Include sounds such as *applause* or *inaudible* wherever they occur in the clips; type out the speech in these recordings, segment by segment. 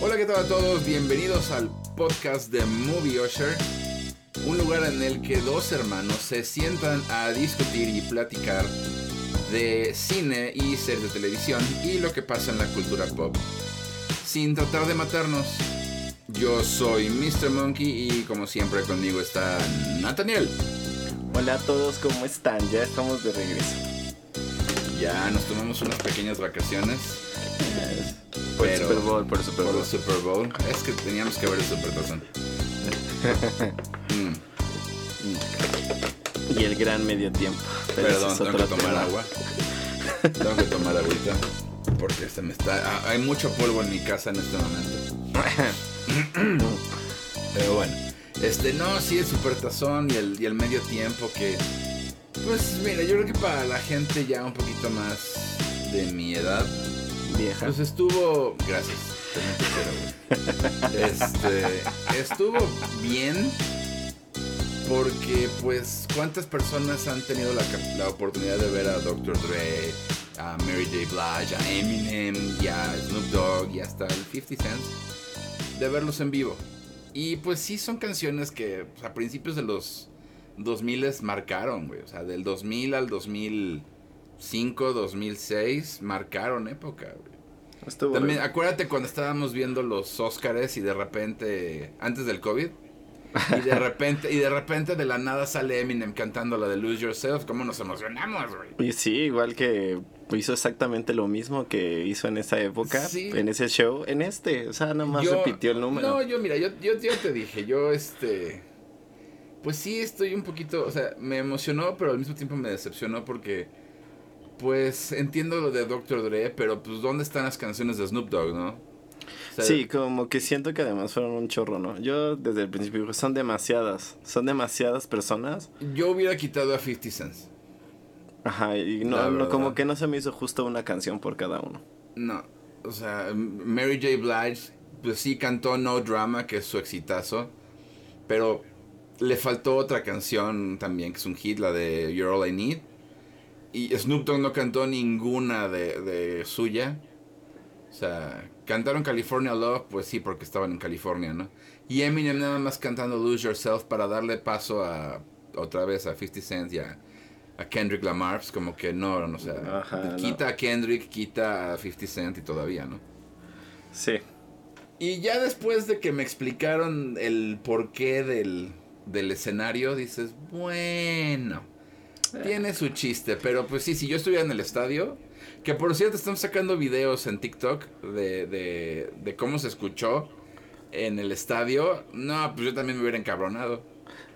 Hola, ¿qué tal a todos? Bienvenidos al podcast de Movie Usher, un lugar en el que dos hermanos se sientan a discutir y platicar de cine y series de televisión y lo que pasa en la cultura pop, sin tratar de matarnos. Yo soy Mr. Monkey y como siempre conmigo está Nathaniel. Hola a todos, ¿cómo están? Ya estamos de regreso. Ya nos tomamos unas pequeñas vacaciones. Por el Super Bowl, por el Super Por el Super Bowl. Es que teníamos que ver el Super Tazón. *laughs* Mm, Y el gran medio tiempo. Pero Perdón, tengo que tomar tema. agua. Tengo que tomar agüita. Porque se me está. ah, Hay mucho polvo en mi casa en este momento. *laughs* Pero bueno. Este, no, sí, el supertazón y el, y el medio tiempo que. Pues mira, yo creo que para la gente ya un poquito más de mi edad, Vieja. pues estuvo. Gracias. *laughs* Este. Estuvo bien. Porque, pues, ¿cuántas personas han tenido la, oportunidad de ver a Dr. Dre, a Mary J. Blige, a Eminem, y a Snoop Dogg, y hasta el 50 Cent? De verlos en vivo. Y pues sí son canciones que pues, a principios de los 2000 marcaron, güey. O sea, del 2000 al 2005, 2006, marcaron época, güey. Estuvo También, acuérdate cuando estábamos viendo los Óscares y de repente, antes del COVID, y de *laughs* repente, y de repente de la nada sale Eminem cantando la de Lose Yourself, ¿cómo nos emocionamos, güey? Y sí, igual que hizo exactamente lo mismo que hizo en esa época, Sí. en ese show, en este. O sea, nomás Yo- repitió el número. No, yo mira, yo, yo, yo te dije, yo este... Pues sí, estoy un poquito, o sea, me emocionó, pero al mismo tiempo me decepcionó porque, pues, entiendo lo de Dr. Dre, pero pues, ¿dónde están las canciones de Snoop Dogg, no? O sea, Sí, como que siento que además fueron un chorro, ¿no? Yo desde el principio dije, son demasiadas, son demasiadas personas. Yo hubiera quitado a 50 Cents. Ajá, y no, no, como que no se me hizo justo una canción por cada uno. No, o sea, Mary J. Blige, pues sí cantó No Drama, que es su exitazo, pero le faltó otra canción también, que es un hit, la de You're All I Need. Y Snoop Dogg no cantó ninguna de, de suya. O sea, cantaron California Love, pues sí, porque estaban en California, ¿no? Y Eminem nada más cantando Lose Yourself para darle paso a otra vez a 50 Cent y a, a Kendrick Lamar, pues como que no, no, o sea, Ajá, quita a Kendrick, quita a 50 Cent y todavía, ¿no? Sí. Y ya después de que me explicaron el porqué del, del escenario, dices, bueno, tiene su chiste, pero pues sí, si yo estuviera en el estadio, que por cierto estamos sacando videos en TikTok de, de, de cómo se escuchó en el estadio, no, pues yo también me hubiera encabronado.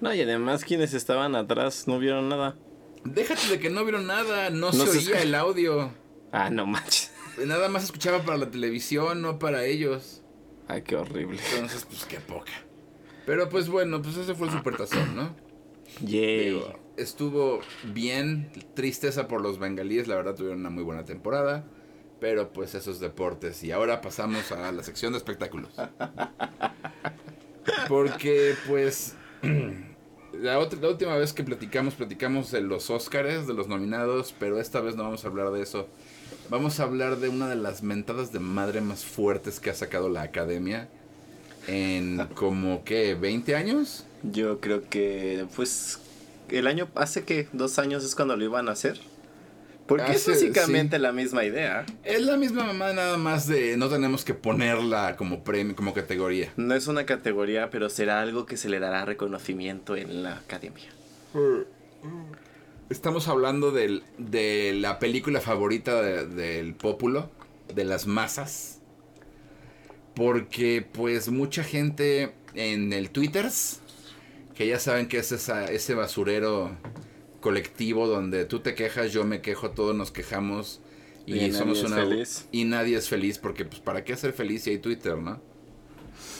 No, y además quienes estaban atrás no vieron nada. Déjate de que no vieron nada, no, No se se oía el audio. Ah, no manches. *laughs* Nada más escuchaba para la televisión, no para ellos. Ay, qué horrible. Entonces, pues qué poca. Pero pues bueno, pues ese fue el *clears throat* supertazón, ¿no? Digo, estuvo bien, tristeza por los bengalíes, la verdad tuvieron una muy buena temporada. Pero pues esos deportes. Y ahora pasamos a la sección de espectáculos. Porque pues *clears throat* la, otra, la última vez que platicamos, platicamos de los Óscares, de los nominados, pero esta vez no vamos a hablar de eso. Vamos a hablar de una de las mentadas de madre más fuertes que ha sacado la academia en como, ¿qué? ¿20 años? Yo creo que, pues, el año, hace que dos años es cuando lo iban a hacer. Porque es básicamente sí. la misma idea. Es la misma mamá, nada más de no tenemos que ponerla como premio, como categoría. No es una categoría, pero será algo que se le dará reconocimiento en la academia. Estamos hablando del- de la película favorita de- del pópulo, de las masas. Porque pues mucha gente en el Twitters, que ya saben que es esa- ese basurero colectivo donde tú te quejas, yo me quejo, todos nos quejamos y, somos una feliz. y nadie es feliz porque pues para qué ser feliz si hay Twitter, ¿no?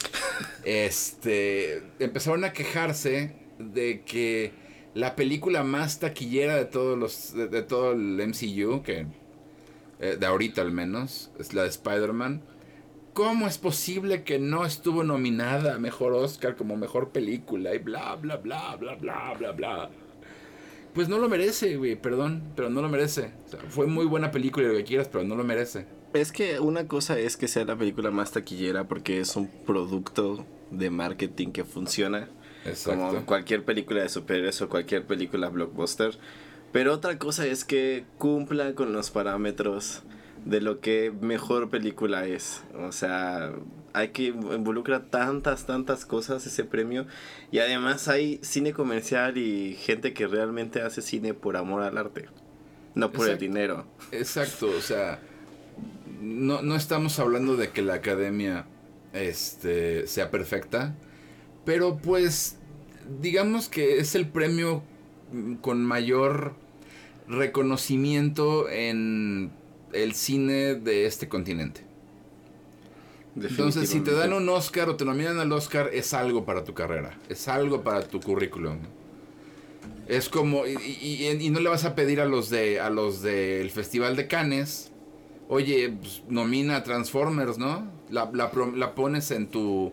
*laughs* este empezaron a quejarse de que la película más taquillera de todos los de, de todo el MCU que eh, de ahorita al menos es la de Spider-Man ¿Cómo es posible que no estuvo nominada a mejor Oscar como mejor película? Y bla, bla, bla, bla, bla, bla, bla. Pues no lo merece, güey, perdón, pero no lo merece. O sea, fue muy buena película y lo que quieras, pero no lo merece. Es que una cosa es que sea la película más taquillera porque es un producto de marketing que funciona. Exacto. Como cualquier película de superhéroes o cualquier película blockbuster. Pero otra cosa es que cumpla con los parámetros de lo que mejor película es. O sea, hay que involucrar tantas, tantas cosas ese premio. Y además hay cine comercial y gente que realmente hace cine por amor al arte. No por el dinero. Exacto, o sea, no, no estamos hablando de que la academia este, sea perfecta, pero pues digamos que es el premio con mayor reconocimiento en el cine de este continente. Entonces, si te dan un Oscar o te nominan al Oscar, es algo para tu carrera, es algo para tu currículum. Es como, y, y- y no le vas a pedir a los de a los del Festival de Cannes, oye, pues, nomina a Transformers, ¿no? La, la pro- la pones en tu,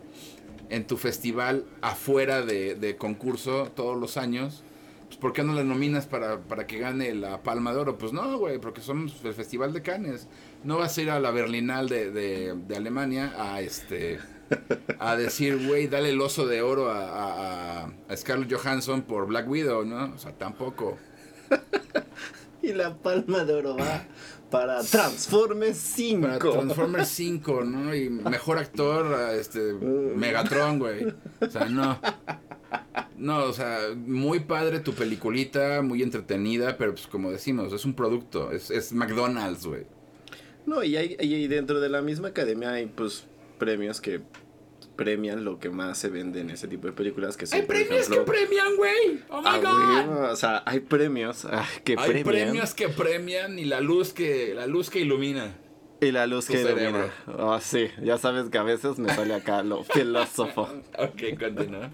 en tu festival afuera de, de concurso todos los años. Pues, ¿Por qué no la nominas para, para que gane la Palma de Oro? Pues no, güey, porque somos el Festival de Cannes. No vas a ir a la Berlinal de, de, de Alemania a este a decir, güey, dale el oso de oro a, a, a- Scarlett Johansson por Black Widow, ¿no? O sea, tampoco. *laughs* Y la palma de oro va para Transformers 5. Para Transformers 5, ¿no? Y mejor actor, este, *laughs* Megatron, güey. O sea, no. No, o sea, muy padre tu peliculita, muy entretenida, pero pues como decimos, es un producto, es, es McDonald's, güey. No, y, hay, y dentro de la misma academia hay pues premios que premian lo que más se vende en ese tipo de películas que son, Hay premios ejemplo, que premian, güey. Oh my ah, god. o sea, hay premios ah, que Hay premian premios que premian y la luz que la luz que ilumina. y la luz que ilumina. Ah, sí, ya sabes que a veces me sale acá lo *laughs* filósofo. Ok, continúa.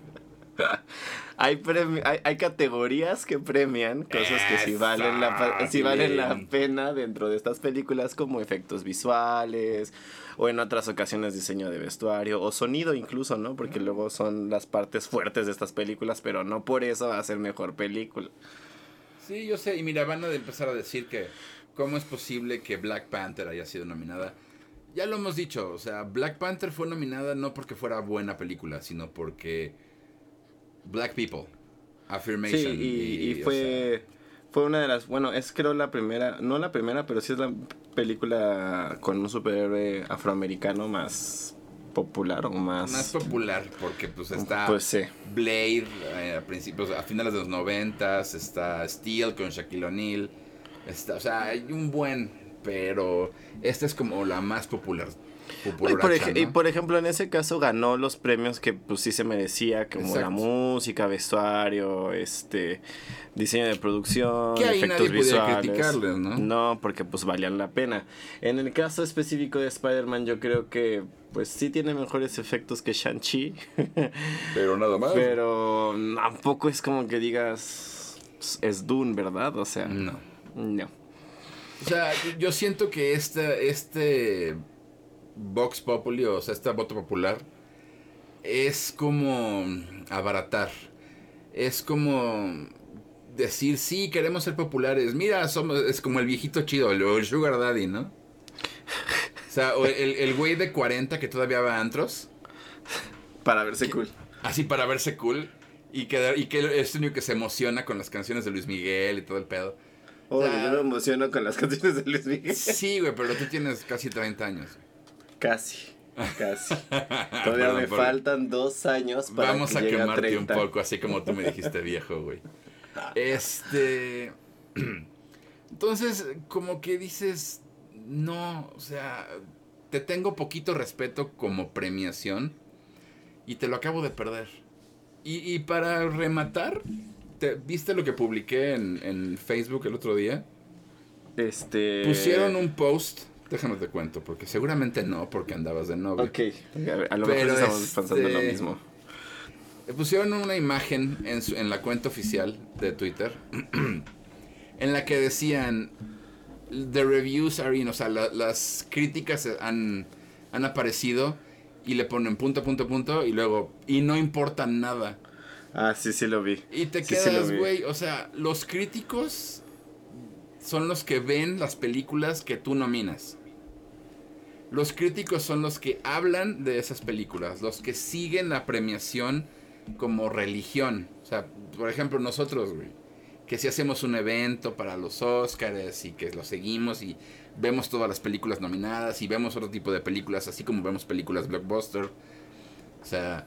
*laughs* Hay, premi- hay, hay categorías que premian cosas que sí valen, la, sí valen la pena dentro de estas películas como efectos visuales o en otras ocasiones diseño de vestuario o sonido incluso, ¿no? Porque luego son las partes fuertes de estas películas, pero no por eso va a ser mejor película. Sí, yo sé. Y mira, van a empezar a decir que cómo es posible que Black Panther haya sido nominada. Ya lo hemos dicho, o sea, Black Panther fue nominada no porque fuera buena película, sino porque Black People, Sí, Affirmation. y, y o fue, fue una de las, bueno, es creo la primera, no la primera, pero sí es la película con un superhéroe afroamericano más popular o más... más popular, porque pues está Pues sí. Blade eh, a principios, a finales de los noventas, está Steel con Shaquille O'Neal, está, o sea, hay un buen, pero esta es como la más popular. Y por, ejemplo, en ese caso ganó los premios que pues sí se merecía, como la música, vestuario, este diseño de producción, Que ahí efectos nadie podía visuales. criticarles, ¿no? No, porque pues valían la pena. En el caso específico de Spider-Man, yo creo que pues sí tiene mejores efectos que Shang-Chi, *laughs* Pero nada más. pero tampoco es como que digas es Dune, ¿verdad? O sea, No. no. O sea, yo siento que este, este Vox Populi, o sea, este voto popular, es como abaratar. Es como decir, sí, queremos ser populares. Mira, somos, es como el viejito chido, el, el Sugar Daddy, ¿no? O sea, o el, el güey de 40 que todavía va a antros, Para verse cool. así para verse cool. Y que, y que es el único que se emociona con las canciones de Luis Miguel y todo el pedo. Oye, sea, yo me emociono con las canciones de Luis Miguel. Sí, güey, pero tú tienes casi 30 años. Casi, casi. *laughs* Todavía Perdón me faltan dos años para Vamos que a llegue quemarte un 30. poco, así como tú me dijiste viejo, güey. *laughs* Este. Entonces, como que dices, no, o sea, te tengo poquito respeto como premiación y te lo acabo de perder. Y, y para rematar, ¿te, ¿viste lo que publiqué en, en Facebook el otro día? Este. Pusieron un post, déjame te cuento, porque seguramente no, porque andabas de novio. Ok, a, lo mejor estamos este- pensando lo mismo. Le pusieron una imagen en, su- en la cuenta oficial de Twitter *clears throat* en la que decían the reviews are in, o sea, la- las críticas han, han aparecido y le ponen punto, punto, punto y luego y no importa nada. Ah, sí, sí lo vi. Y te Sí, quedas, güey, o sea, los críticos son los que ven las películas que tú nominas. Los críticos son los que hablan de esas películas, los que siguen la premiación como religión. O sea, por ejemplo, nosotros, güey, que si hacemos un evento para los Oscars y que lo seguimos y vemos todas las películas nominadas y vemos otro tipo de películas, así como vemos películas blockbuster. O sea,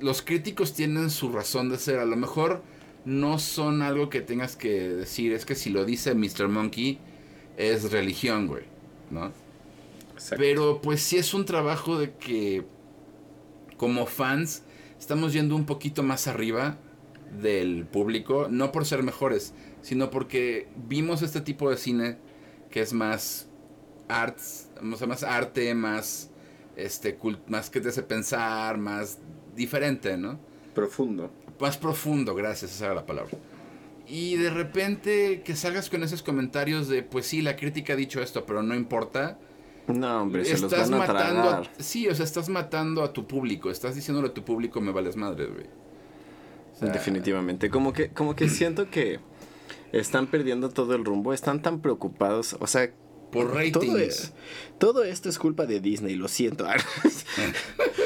los críticos tienen su razón de ser. A lo mejor no son algo que tengas que decir. Es que si lo dice Mr. Monkey, es religión, güey. ¿No? Pero pues sí es un trabajo de que como fans estamos yendo un poquito más arriba del público. No por ser mejores, sino porque vimos este tipo de cine que es más arts, más arte, más este más que te hace pensar, más diferente, ¿no? Profundo. Más profundo, gracias, esa era la palabra. Y de repente que salgas con esos comentarios de, pues sí, la crítica ha dicho esto, pero no importa. No, hombre, se estás los van a matando sí, o sea, estás matando a tu público, estás diciéndole a tu público me vales madre, güey. Definitivamente, como que como que siento que están perdiendo todo el rumbo, están tan preocupados, o sea, por ratings. Todo, esto es culpa de Disney, lo siento. *laughs* *laughs*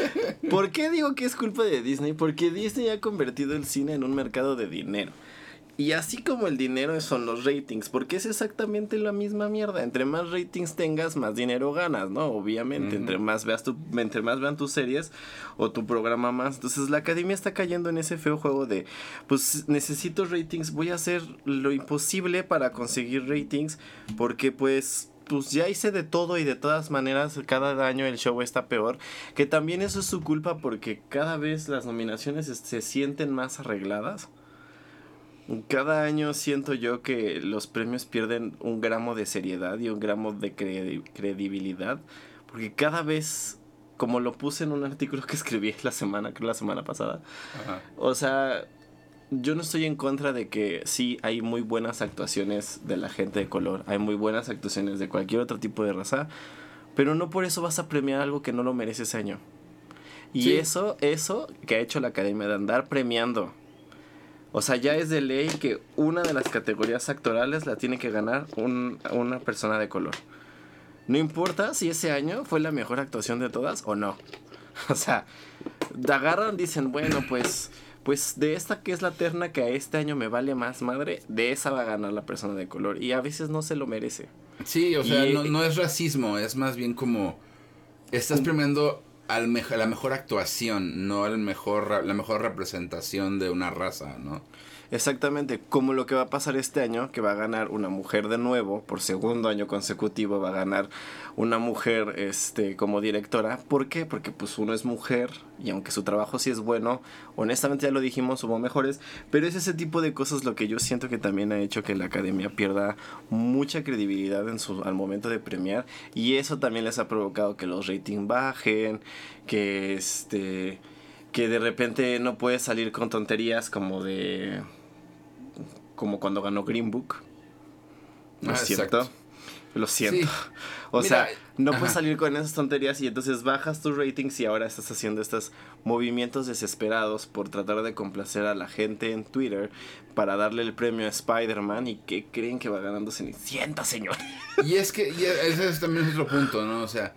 ¿Por qué digo que es culpa de Disney? Porque Disney ha convertido el cine en un mercado de dinero. Y así como el dinero son los ratings, porque es exactamente la misma mierda. Entre más ratings tengas, más dinero ganas, ¿no? Obviamente, entre más veas tu, entre más vean tus series o tu programa más. Entonces la academia está cayendo en ese feo juego de, pues necesito ratings, voy a hacer lo imposible para conseguir ratings, porque pues pues ya hice de todo y de todas maneras cada año el show está peor. Que también eso es su culpa porque cada vez las nominaciones se sienten más arregladas. Cada año siento yo que los premios pierden un gramo de seriedad y un gramo de credibilidad. Porque cada vez, como lo puse en un artículo que escribí la semana, creo la semana pasada. O sea, yo no estoy en contra de que sí hay muy buenas actuaciones de la gente de color. Hay muy buenas actuaciones de cualquier otro tipo de raza. Pero no por eso vas a premiar algo que no lo merece ese año. Y eso, eso que ha hecho la academia de andar premiando o sea, ya es de ley que una de las categorías actorales la tiene que ganar una persona de color. No importa si ese año fue la mejor actuación de todas o no. *laughs* O sea, agarran, dicen, bueno, pues, pues de esta que es la terna que a este año me vale más madre, de esa va a ganar la persona de color. Y a veces no se lo merece. Sí, o sea, no, no, es racismo, es más bien como estás premiando al la mejor actuación, no al mejor, la mejor representación de una raza, ¿no? Exactamente, como lo que va a pasar este año, que va a ganar una mujer de nuevo, por segundo año consecutivo va a ganar una mujer este, como directora. ¿Por qué? Porque pues uno es mujer y aunque su trabajo sí es bueno, honestamente ya lo dijimos, hubo mejores, pero es ese tipo de cosas lo que yo siento que también ha hecho que la academia pierda mucha credibilidad en su, al momento de premiar y eso también les ha provocado que los ratings bajen, que este que de repente no puedes salir con tonterías como de como cuando ganó Green Book. ¿No es ah, cierto? Lo siento. *laughs* O sea, no puedes salir con esas tonterías y entonces bajas tus ratings y ahora estás haciendo estos movimientos desesperados por tratar de complacer a la gente en Twitter para darle el premio a Spider-Man y que creen que va ganando Cenicienta, señor. Y es que y ese es también otro punto, ¿no? O sea,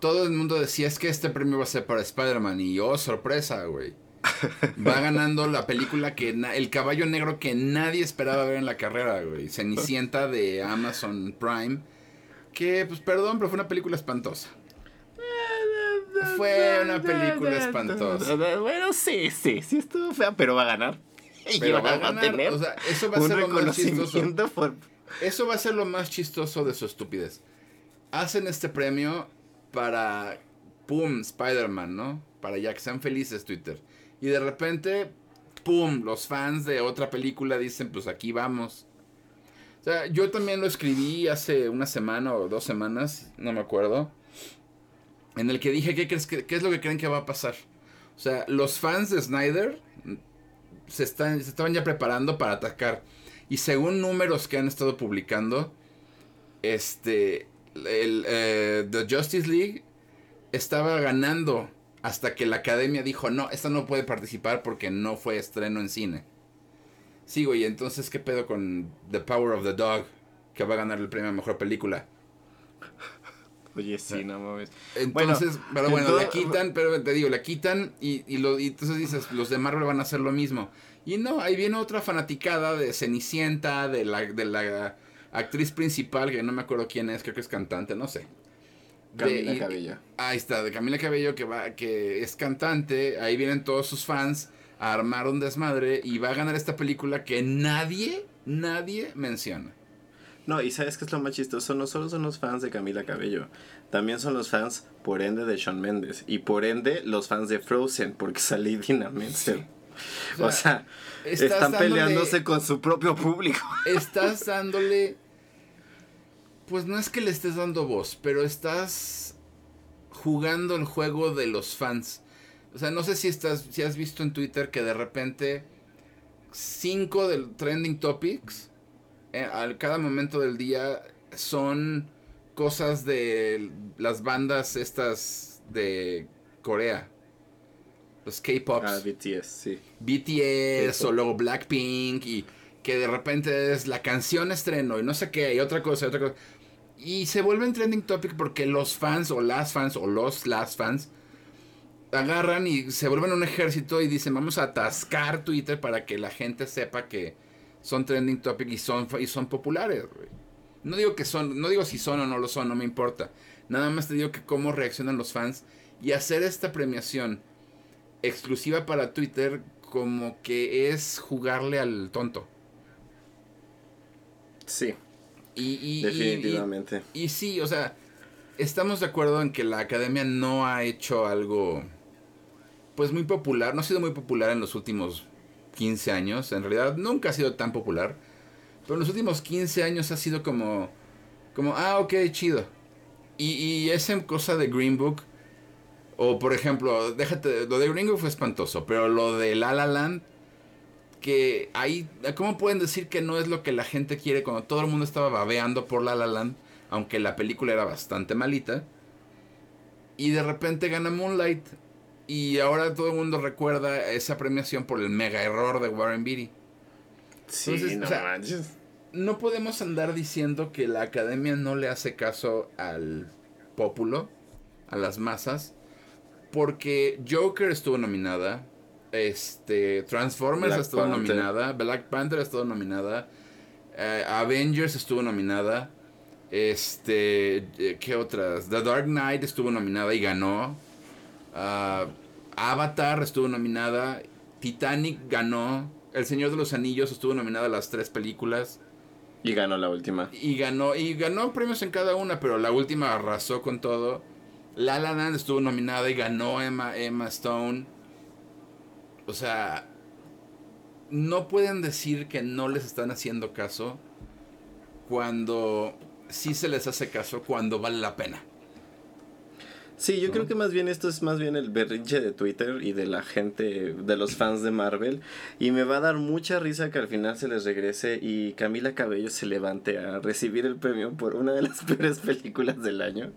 todo el mundo decía es que este premio va a ser para Spider-Man y oh, sorpresa, güey. *laughs* Va ganando la película que el caballo negro que nadie esperaba ver en la carrera, güey. Cenicienta de Amazon Prime. Que, pues perdón, pero fue una película espantosa. Fue una película espantosa. Bueno, sí, sí, sí estuvo fea, pero va a ganar. Pero va a ganar. o sea, eso va a ser lo más chistoso. Eso va a ser lo más chistoso de su estupidez. Hacen este premio para. ¡Pum! Spider-Man, ¿no? Para ya que sean felices, Twitter. Y de repente, ¡pum! Los fans de otra película dicen, pues aquí vamos. O sea, yo también lo escribí hace una semana o dos semanas, no me acuerdo. En el que dije, ¿qué, crees que, qué es lo que creen que va a pasar? O sea, los fans de Snyder se, están, se estaban ya preparando para atacar. Y según números que han estado publicando, este, el, eh, The Justice League estaba ganando hasta que la academia dijo, no, esta no puede participar porque no fue estreno en cine. Sí, güey, entonces, ¿qué pedo con The Power of the Dog? Que va a ganar el premio a Mejor Película. Oye, sí, no mames. Entonces, pero bueno, la quitan, pero te digo, la quitan y, y, lo, y entonces dices, los de Marvel van a hacer lo mismo. Y no, ahí viene otra fanaticada de Cenicienta, de la, de la actriz principal, que no me acuerdo quién es, creo que es cantante, no sé. Camila Cabello. Ahí está, de Camila Cabello, que, va, que es cantante. Ahí vienen todos sus fans a armar un desmadre y va a ganar esta película que nadie, nadie menciona. No, y sabes que es lo más chistoso, no solo son los fans de Camila Cabello, también son los fans, por ende, de Shawn Mendes. Y por ende, los fans de Frozen, porque *laughs* salí Dina Menzel. O sea, están peleándose con su propio público. Estás dándole. Pues no es que le estés dando voz, pero estás jugando el juego de los fans. O sea, no sé si estás, si has visto en Twitter que de repente cinco del trending topics eh, al cada momento del día son cosas de las bandas estas de Corea. Los K-Pops. Ah, BTS, sí. BTS o luego Blackpink y que de repente es la canción estreno y no sé qué y otra cosa y otra cosa. Y se vuelve trending topic porque los fans o las fans o los las fans agarran y se vuelven un ejército y dicen vamos a atascar Twitter para que la gente sepa que son trending topic y son, y son populares, No digo que son, no digo si son o no lo son, no me importa. Nada más te digo que cómo reaccionan los fans y hacer esta premiación exclusiva para Twitter como que es jugarle al tonto. Sí. Y, definitivamente. Y, y, sí, o sea, estamos de acuerdo en que la academia no ha hecho algo, pues muy popular, no ha sido muy popular en los últimos 15 años. En realidad nunca ha sido tan popular. Pero en los últimos 15 años ha sido como, como, ah, ok, chido. Y, y esa cosa de Green Book, o por ejemplo, déjate, lo de Green Book fue espantoso, pero lo de La La Land, que ahí, ¿cómo pueden decir que no es lo que la gente quiere cuando todo el mundo estaba babeando por La La Land, aunque la película era bastante malita? Y de repente gana Moonlight y ahora todo el mundo recuerda esa premiación por el mega error de Warren Beatty. Sí, no manches. No podemos andar diciendo que la academia no le hace caso al pópulo, a las masas, porque Joker estuvo nominada, este Transformers estuvo nominada, Black Panther estuvo nominada, eh, Avengers estuvo nominada, este, eh, ¿qué otras? The Dark Knight estuvo nominada y ganó. Uh, Avatar estuvo nominada. Titanic ganó. El Señor de los Anillos estuvo nominada a las tres películas. Y ganó la última. Y ganó, y ganó premios en cada una, pero la última arrasó con todo. La La Land estuvo nominada y ganó Emma, Emma Stone. O sea, no pueden decir que no les están haciendo caso cuando sí se les hace caso cuando vale la pena. Sí, yo creo que más bien esto es más bien el berrinche de Twitter y de la gente, de los fans de Marvel. Y me va a dar mucha risa que al final se les regrese y Camila Cabello se levante a recibir el premio por una de las *laughs* peores películas del año.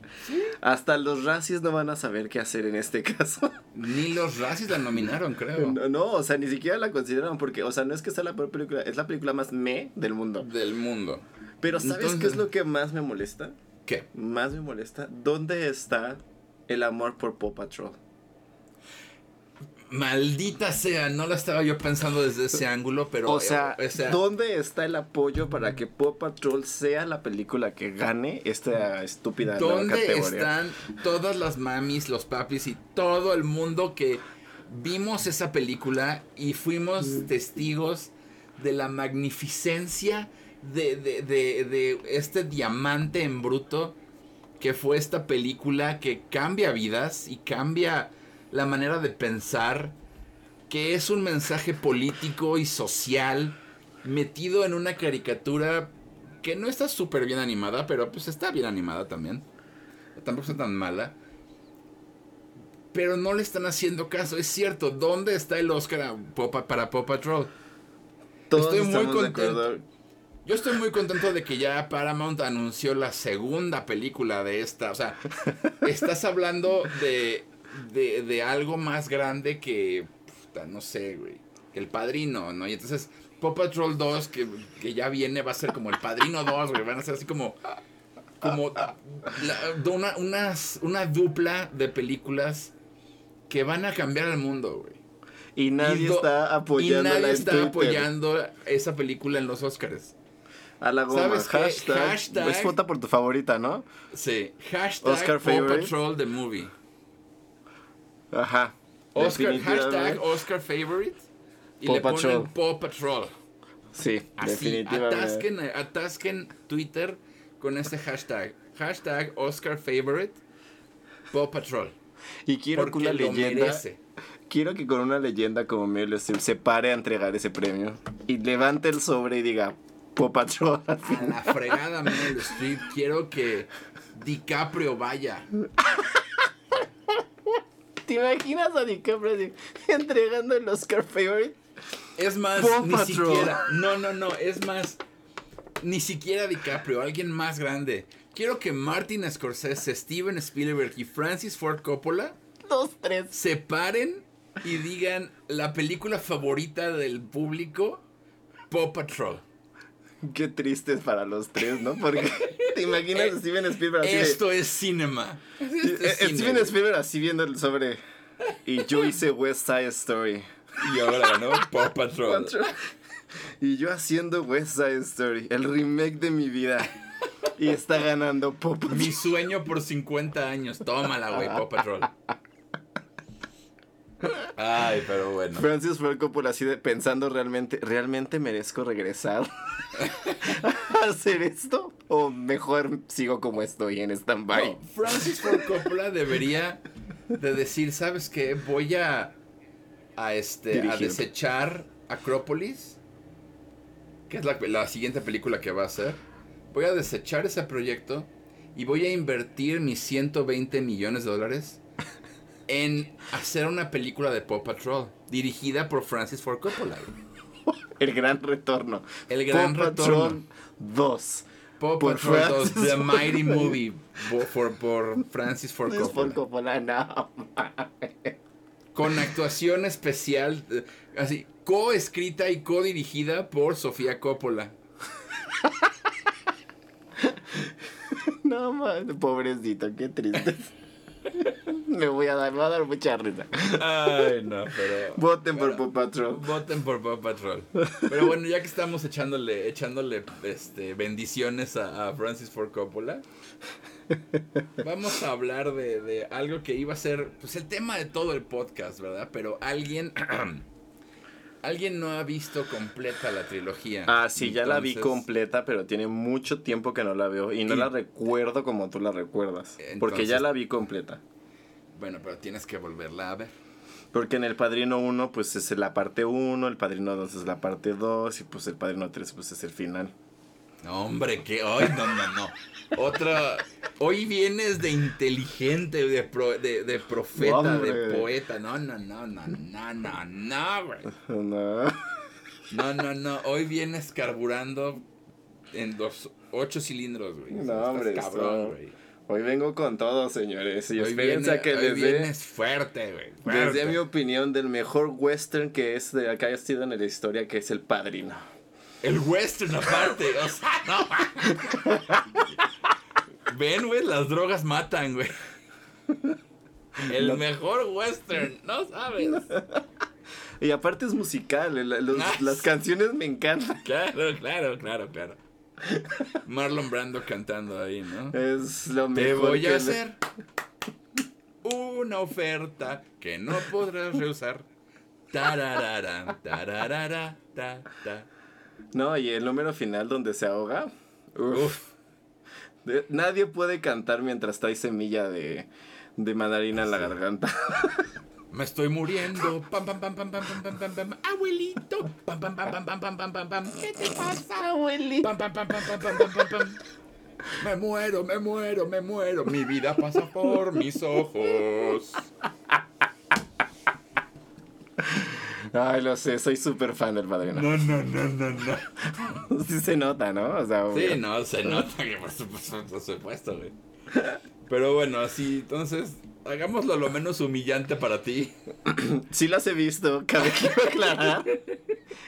Hasta los racis no van a saber qué hacer en este caso. Ni los racis la nominaron, creo. No, o sea, ni siquiera la consideraron porque, o sea, no es que sea la peor película, es la película más me del mundo. Del mundo. Pero ¿sabes qué es lo que más me molesta? ¿Qué? Más me molesta. ¿Dónde está el amor por Paw Patrol. Maldita sea, no lo estaba yo pensando desde ese ángulo, pero... O sea, ¿dónde está el apoyo para que Paw Patrol sea la película que gane esta estúpida ¿Dónde están todas las mamis, los papis y todo el mundo que vimos esa película y fuimos mm. testigos de la magnificencia de, de, de, de este diamante en bruto que fue esta película que cambia vidas y cambia la manera de pensar, que es un mensaje político y social metido en una caricatura que no está súper bien animada, pero pues está bien animada también. Tampoco está tan mala. Pero no le están haciendo caso. Es cierto, ¿dónde está el Oscar para Pop Patrol? Estoy muy contento. Yo estoy muy contento de que ya Paramount anunció la segunda película de esta. O sea, estás hablando de, de, algo más grande que, no sé, güey, el padrino, ¿no? Y entonces Paw Patrol 2, que, que, ya viene, va a ser como el padrino 2, güey. Van a ser así como... como la- una, unas- una dupla de películas que van a cambiar el mundo, güey. Y nadie Y do- está apoyando Y nadie está Twitter. apoyando esa película en los Oscars. A la goma. ¿Sabes? Hashtag. Hashtag- Pues vota por tu favorita, ¿no? Sí. Hashtag Oscar Paw. Patrol the movie. Ajá. Oscar, hashtag Oscar favorite. Y Paw le ponen Patrol. Paw Patrol. Sí, Así, definitivamente. atasquen, atasquen Twitter con este hashtag. Hashtag Oscar favorite. Paw Patrol. Y quiero que una leyenda. merece. Quiero que con una leyenda como Meryl Streep se pare a entregar ese premio. Y levante el sobre y diga Paw Patrol. A la fregada Meryl Streep. Quiero que DiCaprio vaya. ¿Te imaginas a DiCaprio entregando el Oscar Favorite? Es más, Paw ni Patrol. siquiera. No, no, no. Es más. Ni siquiera DiCaprio, alguien más grande. Quiero que Martin Scorsese, Steven Spielberg y Francis Ford Coppola Dos, tres. se paren y digan la película favorita del público, Paw Patrol. Qué tristes para los tres, ¿no? Porque *laughs* te imaginas a Steven Spielberg así de- Esto es cinema. Esto es Eh, cine, Steven. Spielberg así viendo el sobre. Y yo hice West Side Story. Y ahora ganó Paw Patrol. Y yo haciendo West Side Story, el remake de mi vida. Y está ganando Pop. Mi sueño por 50 años. Tómala, güey, Paw Patrol. Ay, pero bueno. Francis Ford Coppola así de pensando realmente, ¿realmente merezco regresar *laughs* a hacer esto? ¿O mejor sigo como estoy en stand-by? No, Francis Ford Coppola debería de decir, ¿sabes qué? Voy a a este a desechar Acrópolis, que es la, la siguiente película que va a hacer. Voy a desechar ese proyecto y voy a invertir mis 120 millones de dólares en hacer una película de Paw Patrol dirigida por Francis Ford Coppola. *laughs* El gran retorno. El gran Paw retorno. Patrol 2. Paw Por Patrol 2, Francis The Coppola. Mighty Movie por, por, Francis Ford Francis Ford Coppola. Coppola, no. Con actuación especial, eh, así, co-escrita y co-dirigida por Sofía Coppola. *laughs* No, man, pobrecito, qué triste. *laughs* *laughs* Me voy a dar, me va a dar mucha risa. Ay, no, pero... Voten por Paw Patrol. Voten por Paw Patrol. Pero bueno, ya que estamos echándole, echándole este, bendiciones a, a Francis Ford Coppola, vamos a hablar de, de algo que iba a ser pues, el tema de todo el podcast, ¿verdad? Pero alguien, *clears throat* alguien no ha visto completa la trilogía. Ah, sí, ya la vi completa, pero tiene mucho tiempo que no la veo y no Y- la recuerdo como tú la recuerdas. porque ya la vi completa. Bueno, pero tienes que volverla a ver. Porque en el Padrino 1 pues es la parte 1, el Padrino 2 es la parte 2 y pues el Padrino 3 pues es el final. No, hombre, que hoy no, no, no. Otra. Hoy vienes de inteligente, de, pro- de, de profeta, de poeta. No, no, no, no, no, no, no, güey. *laughs* No. No, no, no. Hoy vienes carburando en los ocho cilindros, güey. No, estás hombre, cabrón, esto- güey. Hoy vengo con todo, señores. Y Hoy, viene- que hoy fuerte, güey. fuerte. mi opinión del mejor western que es de que haya sido en la historia, que es El Padrino. El western aparte, o sea, no. Ven, güey, las drogas matan, güey. El mejor western, no sabes. Y aparte es musical, los- Ah, las canciones me encantan. Claro, claro, claro, claro. Marlon Brando cantando ahí, ¿no? Es lo Te mejor voy que a hacer una oferta que no podrás rehusar. Tararara, tararara, ta, ta. No, y el número final donde se ahoga. Uf. Uf. De- nadie puede cantar mientras trae semilla de, de mandarina en la garganta. Me estoy muriendo. Pam, pam, pam, pam, pam, pam, pam, pam, pam. Abuelito. Pam, pam, pam, pam, pam, pam, pam, pam, pam. ¿Qué te pasa? Abuelito. Pam, pam, pam, pam, pam, pam, pam, pam, pam. Me muero, me muero, me muero. Mi vida pasa por mis ojos. Ay, lo sé, soy súper fan del padrino. No, no, no, no, no. *laughs* Sí se nota, ¿no? O sea, Sí, no, se nota que por supuesto, por supuesto, güey. Pero bueno, así, entonces, hagámoslo lo menos humillante para ti. *clears throat* sí las he visto, cabe quiero aclarar.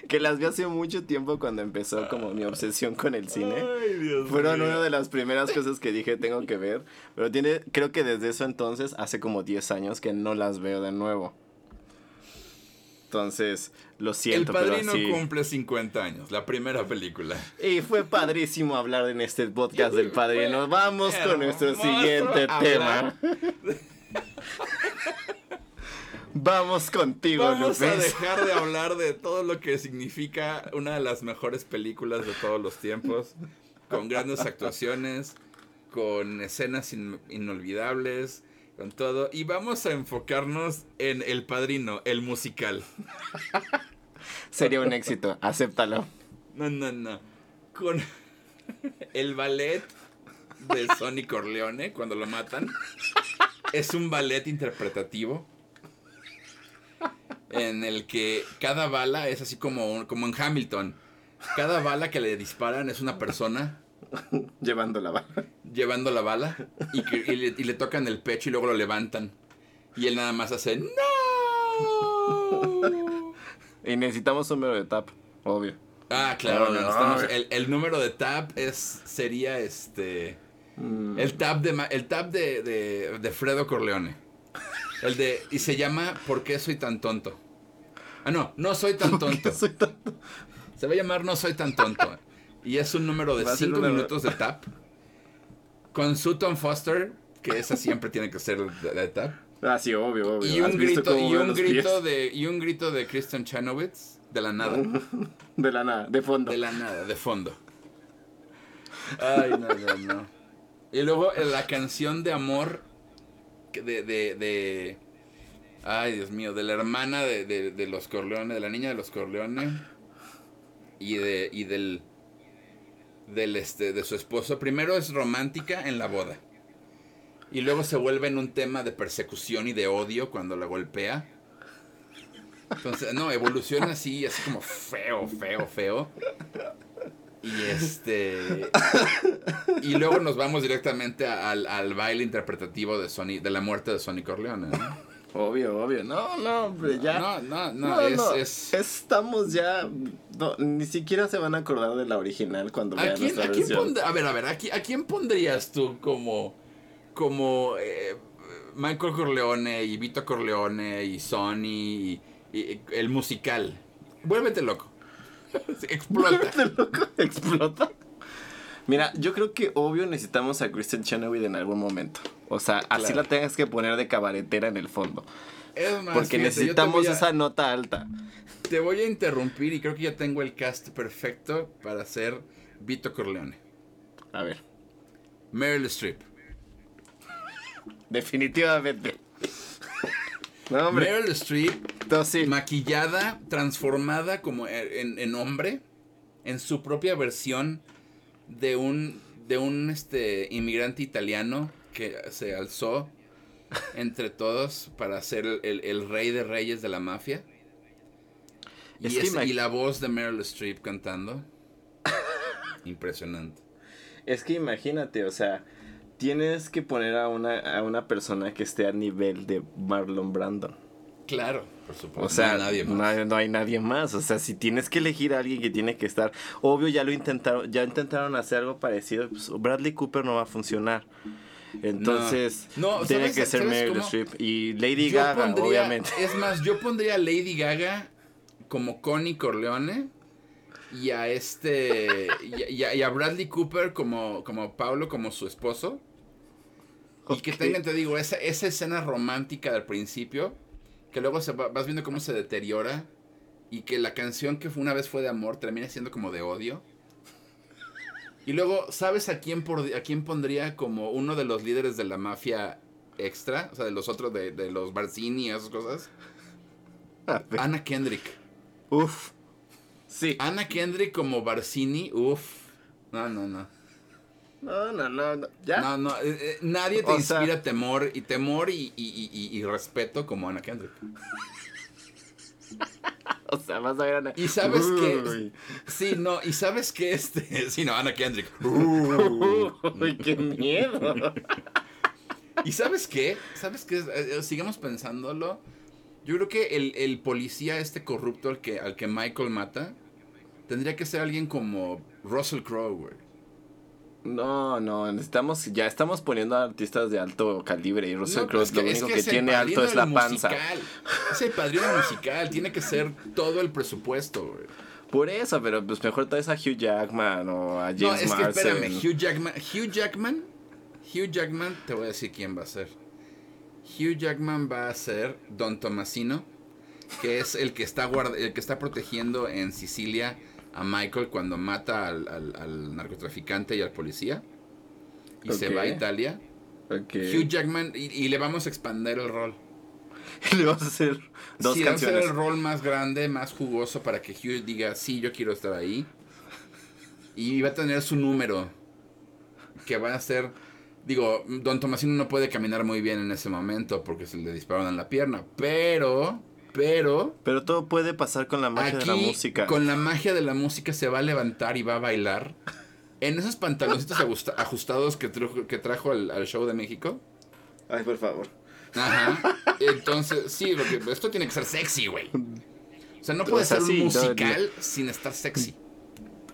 que las vi hace mucho tiempo cuando empezó como mi obsesión con el cine. Ay, Dios Fueron mío. una de las primeras cosas que dije tengo que ver. Pero tiene, creo que desde eso entonces, hace como 10 años que no las veo de nuevo. Entonces, lo El siento, pero Padrino así. cumple 50 años, la primera película. Y fue padrísimo hablar en este podcast del padrino. Vamos con nuestro siguiente tema. *laughs* Vamos contigo, Vamos a dejar de hablar de todo lo que significa una de las mejores películas de todos los tiempos, con grandes actuaciones, con escenas in- inolvidables, con todo, y vamos a enfocarnos en El Padrino, el musical. *laughs* Sería un éxito, acéptalo. No, no, no. Con *laughs* el ballet de Sonny Corleone cuando lo matan. Es un ballet interpretativo en el que cada bala es así como, un- como en Hamilton. Cada bala que le disparan es una persona *laughs* Llevando la bala. llevando la bala y, que- y le, y le tocan el pecho y luego lo levantan. Y él nada más hace ¡No! Y necesitamos un número de tap, obvio. Ah, claro, no, necesitamos- ay. el, el número de tab es sería este el tab de el tab de, de, de Fredo Corleone. El de y se llama ¿Por qué soy tan tonto? Ah, no, no soy tan tonto. Soy tonto. Se va a llamar No soy tan tonto. Y es un número de Va a ser 5 una- minutos de tap. Con Sutton Foster, que esa siempre tiene que ser de, de tap. Ah, sí, obvio, obvio. Y ¿Has un grito, y un de, y un grito de Kristen Chanowitz de la nada. *laughs* De la nada, de fondo. De la nada, de fondo. Ay, no, no, no. Y luego eh, la canción de amor de, de, de- Ay, Dios mío, de la hermana de, de, de los Corleone, de la niña de los Corleone. Y de. y del. Del este. de su esposo. Primero es romántica en la boda. Y luego se vuelve en un tema de persecución y de odio cuando la golpea. Entonces, no, evoluciona así, así como feo, feo, feo. Y este. Y luego nos vamos directamente al, al baile interpretativo de Sony, de la muerte de Sonny Corleone. Obvio, obvio. No, no, hombre, ya. No, no, no, No, es, no, es- Estamos ya. no, ni siquiera se van a acordar de la original cuando ¿A vean quién, nuestra a quién a ver, a ver, ¿a quién, a quién pondrías tú como. como. eh, Michael Corleone y Vito Corleone y Sonny y, y el musical? Vuélvete loco. *laughs* Explota. Vuélvete loco, *laughs* explota. Mira, yo creo que obvio necesitamos a Kristen Chenoweth en algún momento. O sea, así la tengas que poner de cabaretera en el fondo. Es más, Porque fíjate, necesitamos a- esa nota alta. Te voy a interrumpir y creo que ya tengo el cast perfecto para ser Vito Corleone. A ver, Meryl Streep. definitivamente. No, hombre. Meryl Streep Entonces, maquillada, transformada como en, en hombre, en su propia versión de un, de un este, inmigrante italiano que se alzó entre todos para ser el, el- el rey de reyes de la mafia. Es es- y la voz de Meryl Streep cantando. *laughs* Impresionante. Es que imagínate, o sea, tienes que poner a una, a una persona que esté a nivel de Marlon Brandon. Claro, por supuesto. O sea, no hay nadie más. No, hay, no hay nadie más. O sea, si tienes que elegir a alguien que tiene que estar. Obvio, ya lo intentaron, ya intentaron hacer algo parecido. pues, Bradley Cooper no va a funcionar. Entonces, No, tiene ¿sabes- que ser Meryl? Streep. Y Lady Yo Gaga, pondría- obviamente. Es *laughs* más, yo pondría a Lady Gaga como Connie Corleone y a este y a, y Bradley Cooper como, como Pablo, como su esposo. Y que tengan, te digo, esa, esa escena romántica del principio, que luego se va- vas viendo cómo se deteriora y que la canción que fue una vez fue de amor termina siendo como de odio. Y luego, ¿sabes a quién, por, a quién pondría como uno de los líderes de la mafia extra? O sea, de los otros, de, de los Barcini y esas cosas. A ver, Anna Kendrick. Uf. Sí. Anna Kendrick como Barcini, uff. No, no, no. No, no, no. no. ¿Ya? No, no. eh, eh, nadie te O sea- inspira temor y temor y, y- y- respeto como Anna Kendrick. *laughs* O sea, vas a ver a Ana- Y sabes que. Sí, no, y sabes que este. *laughs* Sí, no, Anna Kendrick. Uy, qué miedo. ¿Y sabes qué? ¿Sabes qué? Eh, sigamos pensándolo. Yo creo que el, el policía este corrupto al que, al que Michael mata tendría que ser alguien como Russell Crowe, güey. No, no, necesitamos, ya estamos poniendo a artistas de alto calibre y Russell No, Crowe es que- lo es único que tiene alto es la panza. musical. Es el padrino musical, tiene que ser todo el presupuesto, güey. Por eso, pero pues mejor traes a Hugh Jackman o a James No, es que espérame, Hugh Jackman, Hugh Jackman, Hugh Jackman, te voy a decir quién va a ser. Hugh Jackman va a ser Don Tomasino, que es el que está guarda- el que está protegiendo en Sicilia a Michael cuando mata al, al- al narcotraficante y al policía. Y se va a Italia. Ok. Hugh Jackman, y, y le vamos a expandir el rol. *laughs* Le vamos a hacer dos sí, vamos a hacer canciones. el rol más grande, más jugoso para que Hugh diga, sí, yo quiero estar ahí. Y va a tener su número. Que va a ser... Digo, Don Tomasino no puede caminar muy bien en ese momento porque se le dispararon en la pierna. Pero, pero... Pero todo puede pasar con la magia de la música. con la magia de la música, se va a levantar y va a bailar. En esos pantaloncitos ajusta- ajustados que, trajo- que trajo al, al show de México. Ay, por favor. Ajá. Entonces, sí, porque esto tiene que ser sexy, güey. O sea, no puede ser un sí, no, musical sin estar sexy.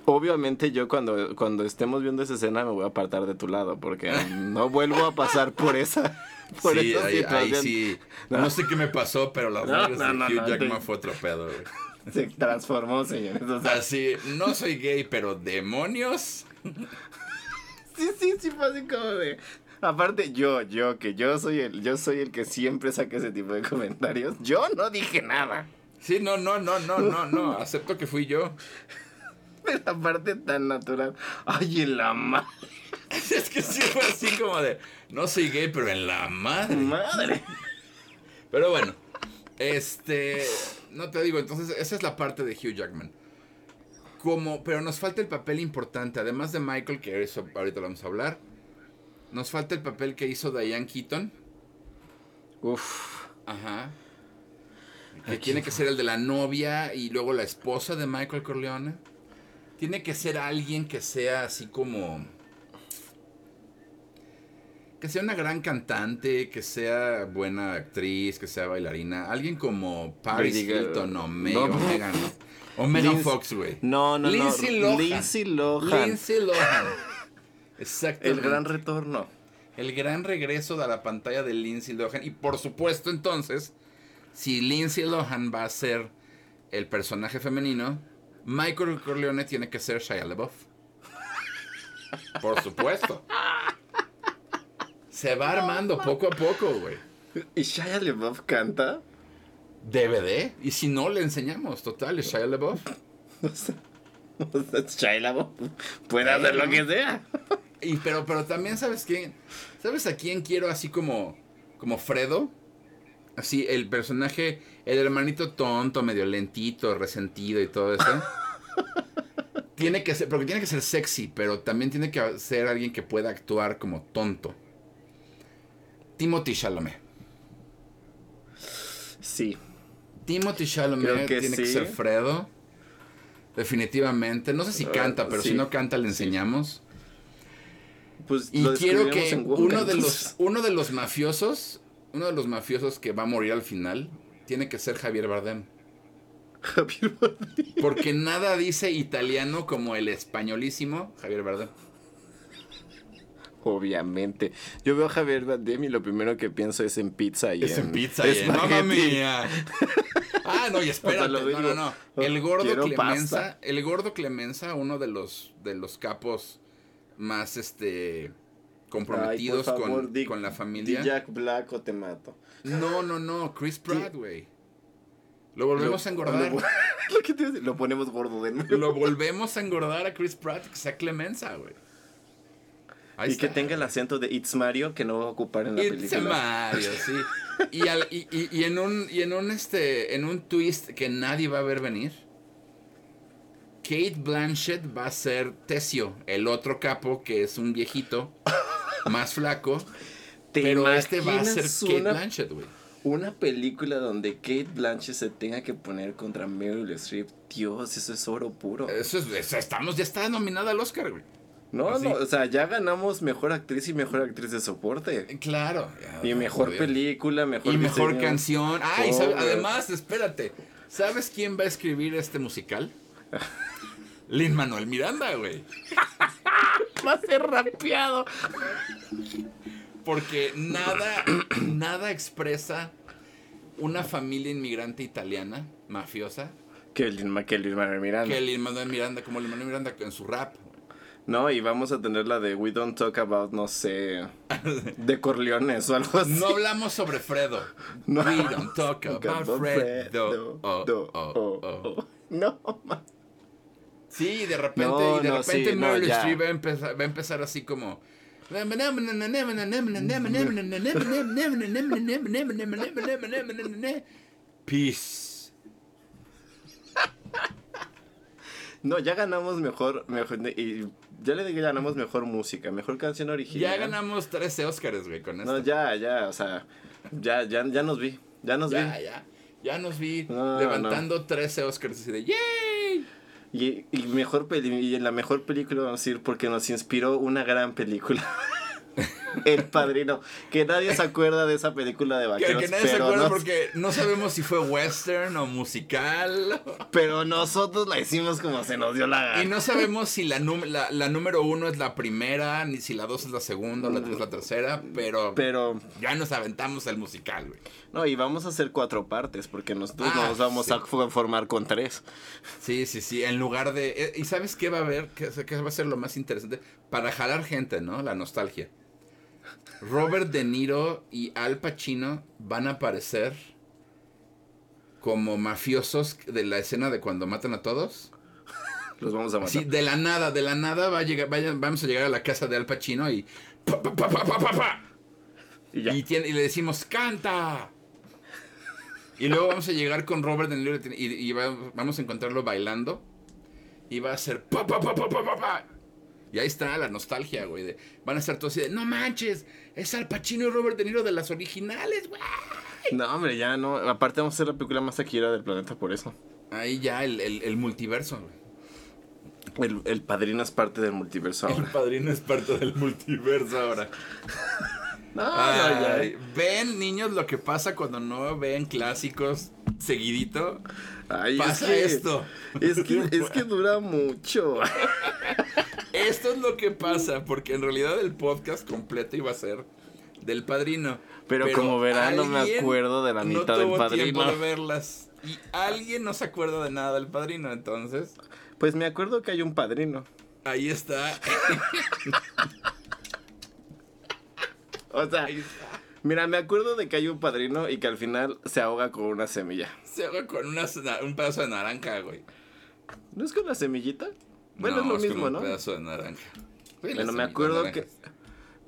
Obviamente yo cuando, cuando estemos viendo esa escena me voy a apartar de tu lado porque no vuelvo a pasar por esa, *laughs* por sí, esa ahí, sí. No. sé qué me pasó, pero No, nalgas no, de Hugh Jackman fue otro pedo, güey. *laughs* Se transformó, señores. O sea, Así, no soy gay, pero demonios. *laughs* sí, sí, sí fue así como de... Aparte yo, yo, que yo soy el, yo soy el que siempre saca ese tipo de comentarios. Yo no dije nada. Sí, no, no, no, no, no, no. Acepto que fui yo. *laughs* Pero aparte tan natural. Ay, en la ma- Es que sí fue así como de, no soy gay, pero en la madre. madre. Pero bueno, este, no te digo, entonces esa es la parte de Hugh Jackman. Como, pero nos falta el papel importante, además de Michael, que eso ahorita lo vamos a hablar. Nos falta el papel que hizo Diane Keaton. Uf. Ajá. Que tiene que ser el de la novia y luego la esposa de Michael Corleone. Tiene que ser alguien que sea así como. Que sea una gran cantante, que sea buena actriz, que sea bailarina. Alguien como Paris. Hilton o, Me- No. o Megan. O Megan Fox, güey. No, no, Lindsay no. Lohan. Lindsay Lohan. Lindsay Lohan. Exactamente. El gran retorno. El gran regreso de la pantalla de Lindsay Lohan. Y por supuesto, entonces, si Lindsay Lohan va a ser el personaje femenino, Michael Corleone tiene que ser Shia LaBeouf. Por supuesto. Se va armando poco a poco, güey. ¿Y Shia LaBeouf canta? DVD. Y si no, le enseñamos. Total, es Shia LaBeouf. *laughs* O sea, o sea, Shia LaBeouf puede hacer lo que sea. Y, pero, pero también, ¿sabes quién? ¿Sabes a quién quiero así como, como Fredo? Así, el personaje, el hermanito tonto, medio lentito, resentido y todo eso. *laughs* tiene que ser, porque tiene que ser sexy, pero también tiene que ser alguien que pueda actuar como tonto. Timothy Chalamet. Sí. Timothy Chalamet que tiene que ser Fredo. Definitivamente. No sé si Ah, canta, pero si no canta le enseñamos. Pues Y quiero que uno de los uno de los mafiosos, uno de los mafiosos que va a morir al final, tiene que ser Javier Bardem, Javier Bardem. porque nada dice italiano como el españolísimo Javier Bardem. Obviamente. Yo veo a Javier Bardem y lo primero que pienso es en pizza y Es en pizza, y en- mamma mía. *laughs* Ah, no, y espérate, no, digo. no, no. El gordo Clemenza, pasta. el gordo Clemenza, uno de los de los capos más este comprometidos Ay, por favor, con, di- con la familia. Jack Black o te mato. No, no, no, Chris Pratt, güey. Lo volvemos Lo- a engordar. Lo, *laughs* *laughs* lo que te ponemos gordo de nuevo. Lo volvemos a engordar a Chris Pratt, que sea Clemenza, güey. Ahí y que tenga el acento de It's Mario que no va a ocupar en la It's película. Mario, *laughs* sí. Y, al- y- y- y en un, y en un este, en un twist que nadie va a ver venir, Kate Blanchett va a ser Tesio, el otro capo que es un viejito más flaco, ¿Te pero este va a ser Kate una, Blanchett, güey. una película donde Kate Blanchett se tenga que poner contra Meryl Streep? Dios, eso es oro puro. Eso es, eso estamos, ya está nominada al Oscar, güey. No, Así. no, o sea, ya ganamos mejor actriz y mejor actriz de soporte. Claro. Y mejor Joder. película, mejor Y mejor diseño. canción. Ay, Todo, ¿sabe- además, espérate. ¿Sabes quién va a escribir este musical? Lin Manuel Miranda, güey. *laughs* Va a ser rapeado. Porque nada, nada expresa una familia inmigrante italiana, mafiosa, Que Lin, que Lin Manuel Miranda. que Lin Manuel Miranda, como Lin Manuel Miranda en su rap. No, y vamos a tener la de We Don't Talk About, no sé, de Corleones o algo así. No hablamos sobre Fredo. No. We don't talk about Fredo. Oh, do, oh, oh, oh. oh. No, ma- Sí, de repente, No, y de no, repente sí, no, Meryl. Streep va a empezar así como. Peace. No, ya ganamos mejor, mejor y ya le digo ganamos mejor música, mejor canción original. Ya ganamos 13 Oscars, güey, con esto. No, ya, ya, o sea, ya, ya, ya nos vi, ya nos ya, vi. ya. Ya nos vi No, levantando 13 Oscars así de ¡Yay! Y, y mejor peli y en la mejor película vamos a decir porque nos inspiró una gran película. *laughs* El Padrino, que nadie se acuerda de esa película de Que, vaqueros, que nadie se acuerda nos- porque no sabemos si fue western o musical. pero nosotros la hicimos como se nos dio la gana. Y no sabemos si la, num- la, la número uno es la primera, ni si la dos es la segunda, o la tres es la tercera, pero, Pero, ya nos aventamos el musical, güey. no, y vamos a hacer cuatro partes, porque nosotros Ah, nos vamos sí. a conformar con tres. Sí, sí, sí, en lugar de... eh, ¿Y sabes qué va a haber? ¿Qué, qué va a ser lo más interesante? Para jalar gente, ¿no? La nostalgia. Robert De Niro y Al Pacino van a aparecer como mafiosos de la escena de cuando matan a todos. Los vamos a matar. Sí, de la nada, de la nada va a llegar, vaya- vamos a llegar a la casa de Al Pacino y... pa, pa, pa, pa, pa, pa, y. Y, tiene- y le decimos, canta. Y luego vamos a llegar con Robert De Niro y, y va- vamos a encontrarlo bailando. Y va a ser pa, pa, pa, pa, pa, pa, pa. Y ahí está la nostalgia, güey. de- van a estar todos así de, no manches, es Al Pacino y Robert De Niro de las originales, güey. No, hombre, ya no. Aparte vamos a hacer la película más taquillera del planeta por eso. Ahí ya el, el- el multiverso, güey. El, el padrino es parte del multiverso El ahora. padrino es parte del multiverso ahora. *laughs* No, no, ya. Ay, Ven, niños, lo que pasa cuando no ven clásicos seguidito. Ay, Pasa es que, esto. Es que, *laughs* es que dura mucho. Esto es lo que pasa, porque en realidad el podcast completo iba a ser del padrino. Pero como verán, no me acuerdo de la no mitad del tuvo tiempo Padrino. de verlas. Y alguien no se acuerda de nada del padrino, entonces Pues me acuerdo que hay un padrino. ahí está. *laughs* O sea, Ahí está. Mira, me acuerdo de que hay un padrino y que al final se ahoga con una semilla. Se haga con una, un pedazo de naranja, güey. ¿No es con la semillita? Bueno, No, es lo mismo, como ¿no? Un pedazo de naranja. Bueno, me acuerdo que.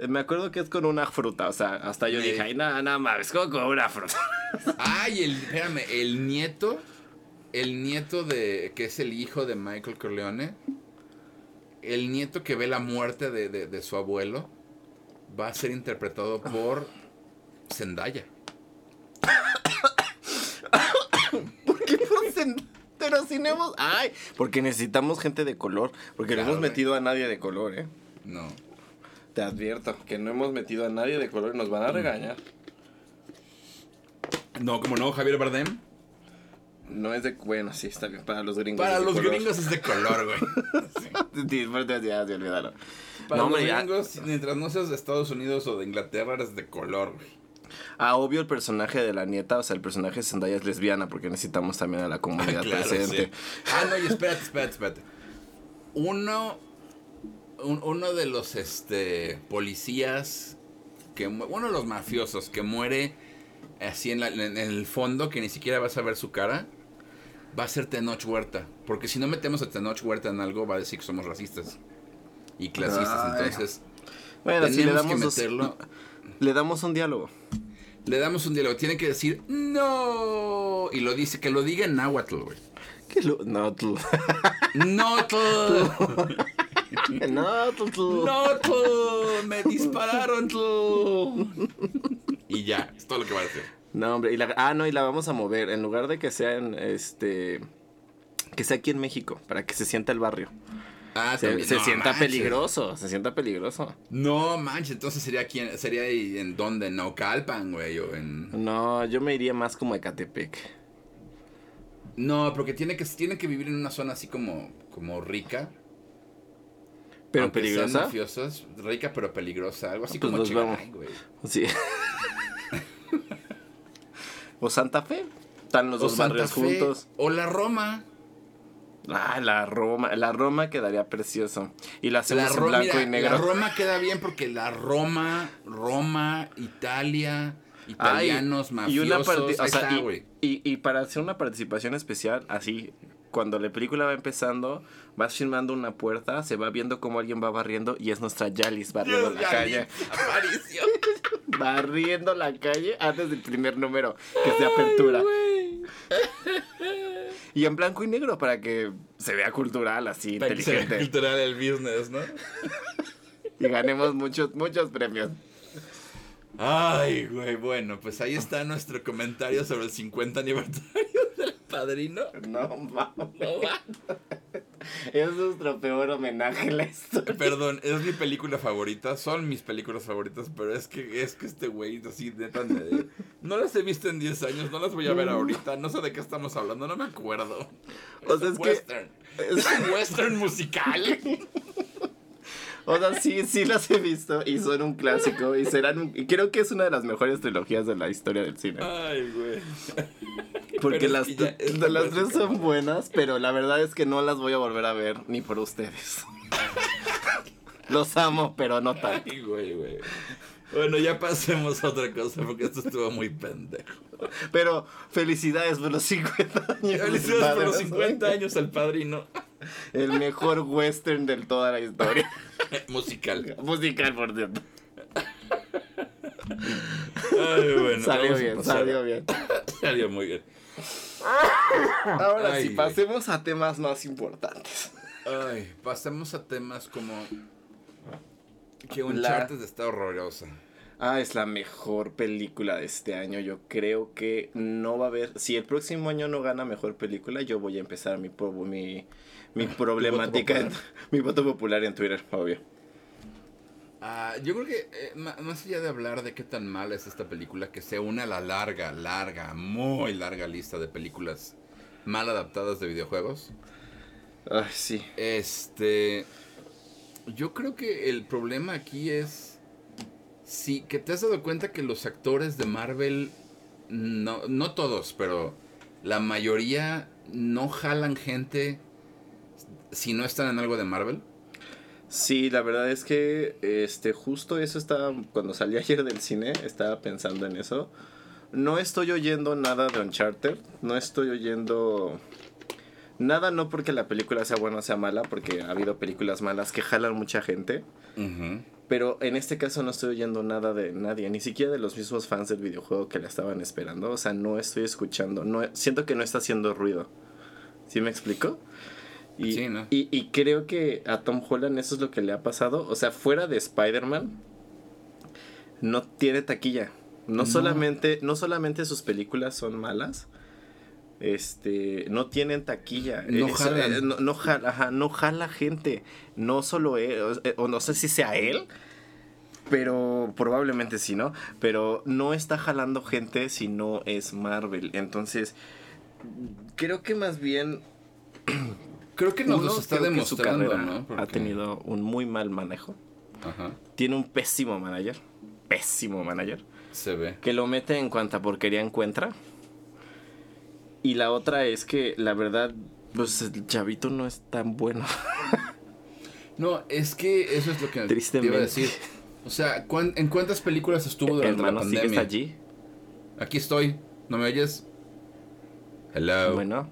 Me acuerdo que es con una fruta, o sea, hasta yo dije, ay, nada, nada más, como con una fruta. *laughs* Ay, el, espérame, el nieto, el nieto de, que es el hijo de Michael Corleone, el nieto que ve la muerte de, de- de su abuelo, va a ser interpretado por Zendaya. ¿Por qué por cen- Pero si no hemos. Ay, porque necesitamos gente de color. Porque Claro, no hemos güey. metido a nadie de color, ¿eh? No. Te advierto que no hemos metido a nadie de color y nos van a regañar. No, como no, Javier Bardem. No es de. Bueno, sí, está bien. Para los gringos. Para es de los color. gringos es de color, güey. *laughs* Sí, ya, ya, se olvidaron. Para No, los hombre, ya. gringos, mientras no seas de Estados Unidos o de Inglaterra, eres de color, güey. Ah, obvio el personaje de la nieta, o sea, el personaje de Zendaya es lesbiana porque necesitamos también a la comunidad *laughs* Claro, presente. sí. Ah, no, y espérate, espérate, espérate. Uno, un- uno de los este, policías, que, uno de los mafiosos que muere así en, la- en el fondo, que ni siquiera vas a ver su cara, va a ser Tenoch Huerta. Porque si no metemos a Tenoch Huerta en algo, va a decir que somos racistas y clasistas. Entonces, Bueno, si le tenemos damos, que dos- meterlo. le damos un diálogo. Le damos un diálogo. Tiene que decir, no. Y lo dice, que lo diga en náhuatl, güey. Que lo- *laughs* tú, tú. No, tú, me dispararon, tú. Y ya, es todo lo que va a decir. No, hombre, y la, ah, no, y la vamos a mover. En lugar de que sea en este. Que sea aquí en México, para que se sienta el barrio. Ah, Se, también. se No sienta manches. peligroso, se sienta peligroso. No manches, entonces sería quién, sería en dónde, en Naucalpan, güey, o en... No, yo me iría más como a Ecatepec. No, porque tiene que, tiene que vivir en una zona así como, como rica. Pero aunque peligrosa. mafiosos, rica pero peligrosa, algo así Pues como Chihuahua, güey. Sí. *laughs* o Santa Fe. Están los O dos Santa barrios Fe, juntos. O la Roma. Ah, la Roma. La Roma quedaría precioso. Y la hacemos La, en blanco mira, y negro. la Roma queda bien porque la Roma, Roma, Italia, Ay, italianos, y mafiosos, una parti- o ahí sea, está, y- y, y para hacer una participación especial, así, cuando la película va empezando, vas filmando una puerta, se va viendo cómo alguien va barriendo y es nuestra Yalis barriendo Dios, la calle. vi, Apareció. *laughs* barriendo la calle antes del primer número, que es de apertura. *laughs* Y en blanco y negro para que se vea cultural, así, Para que se vea inteligente. cultural el business, ¿no? *laughs* Y ganemos muchos, muchos premios. Ay, güey, bueno, pues ahí está nuestro comentario sobre el 50 aniversario *laughs* del padrino. No mames. No va. Es nuestro peor homenaje en la historia. Perdón, es mi película favorita, son mis películas favoritas, pero es que es que este güey así neta me- no las he visto en 10 años, no las voy a ver ahorita, no sé de qué estamos hablando, no me acuerdo. O sea, es que- western. Es un western musical. *laughs* O sea, sí, sí las he visto y son un clásico y serán un- y creo que es una de las mejores trilogías de la historia del cine. Ay, güey. Porque las, que ya las tres son buenas, pero la verdad es que no las voy a volver a ver ni por ustedes. *laughs* Los amo, pero no tanto. Ay, güey, güey. Bueno, ya pasemos a otra cosa porque esto estuvo muy pendejo. Pero felicidades por los 50 años. Felicidades por los padres. 50 años al padrino. El mejor western de toda la historia. *laughs* Musical. Musical, por cierto. Ay, bueno. salió bien, salió bien. *laughs* Salió muy bien. Ahora Ay, sí, pasemos a temas más importantes. Ay, pasemos a temas como que La- Uncharted está horrorosa. Ah, es la mejor película de este año. Yo creo que no va a haber. Si el próximo año no gana mejor película, yo voy a empezar mi, mi, mi *laughs* problemática, en- *laughs* mi voto popular en Twitter, obvio. Ah, yo creo que eh, más allá de hablar de qué tan mala es esta película, que se une a la larga, larga, muy larga lista de películas mal adaptadas de videojuegos. Ay, sí. Este. Yo creo que el problema aquí es. Sí, que te has dado cuenta que los actores de Marvel. No, no todos, pero la mayoría no jalan gente si no están en algo de Marvel. Sí, la verdad es que este justo eso estaba cuando salí *laughs* ayer del cine, estaba pensando en eso. No estoy oyendo nada de Uncharted, no estoy oyendo nada no porque la película sea buena o sea mala, porque ha habido películas malas que jalan mucha gente, pero en este caso no estoy oyendo nada de nadie, ni siquiera de los mismos fans del videojuego que la estaban esperando, o sea, no estoy escuchando, no siento que no está haciendo ruido. ¿Sí me explico? Y, Sí, ¿no? y, y creo que a Tom Holland eso es lo que le ha pasado. O sea, fuera de Spider-Man, no tiene taquilla. No, No. Solamente, no solamente sus películas son malas, este, no tienen taquilla. No Eh, eh, no, no jala, ajá, no jala gente. No solo él, o, eh, o no sé si sea él, pero probablemente sí, ¿no? Pero no está jalando gente si no es Marvel. Entonces, creo que más bien *clears throat* Creo que nos uno, los está creo que su demostrando, ¿no? ha tenido un muy mal manejo. Ajá, Tiene un pésimo manager. Pésimo manager. se ve. Que lo mete en cuanta porquería encuentra. Y la otra es que, la verdad, pues el chavito no es tan bueno. *laughs* No, es que eso es lo que te Tristemente. iba a decir. O sea, ¿cuán- ¿en cuántas películas estuvo durante Hermano, la pandemia? allí. Aquí estoy. ¿No me oyes? Hello. Bueno,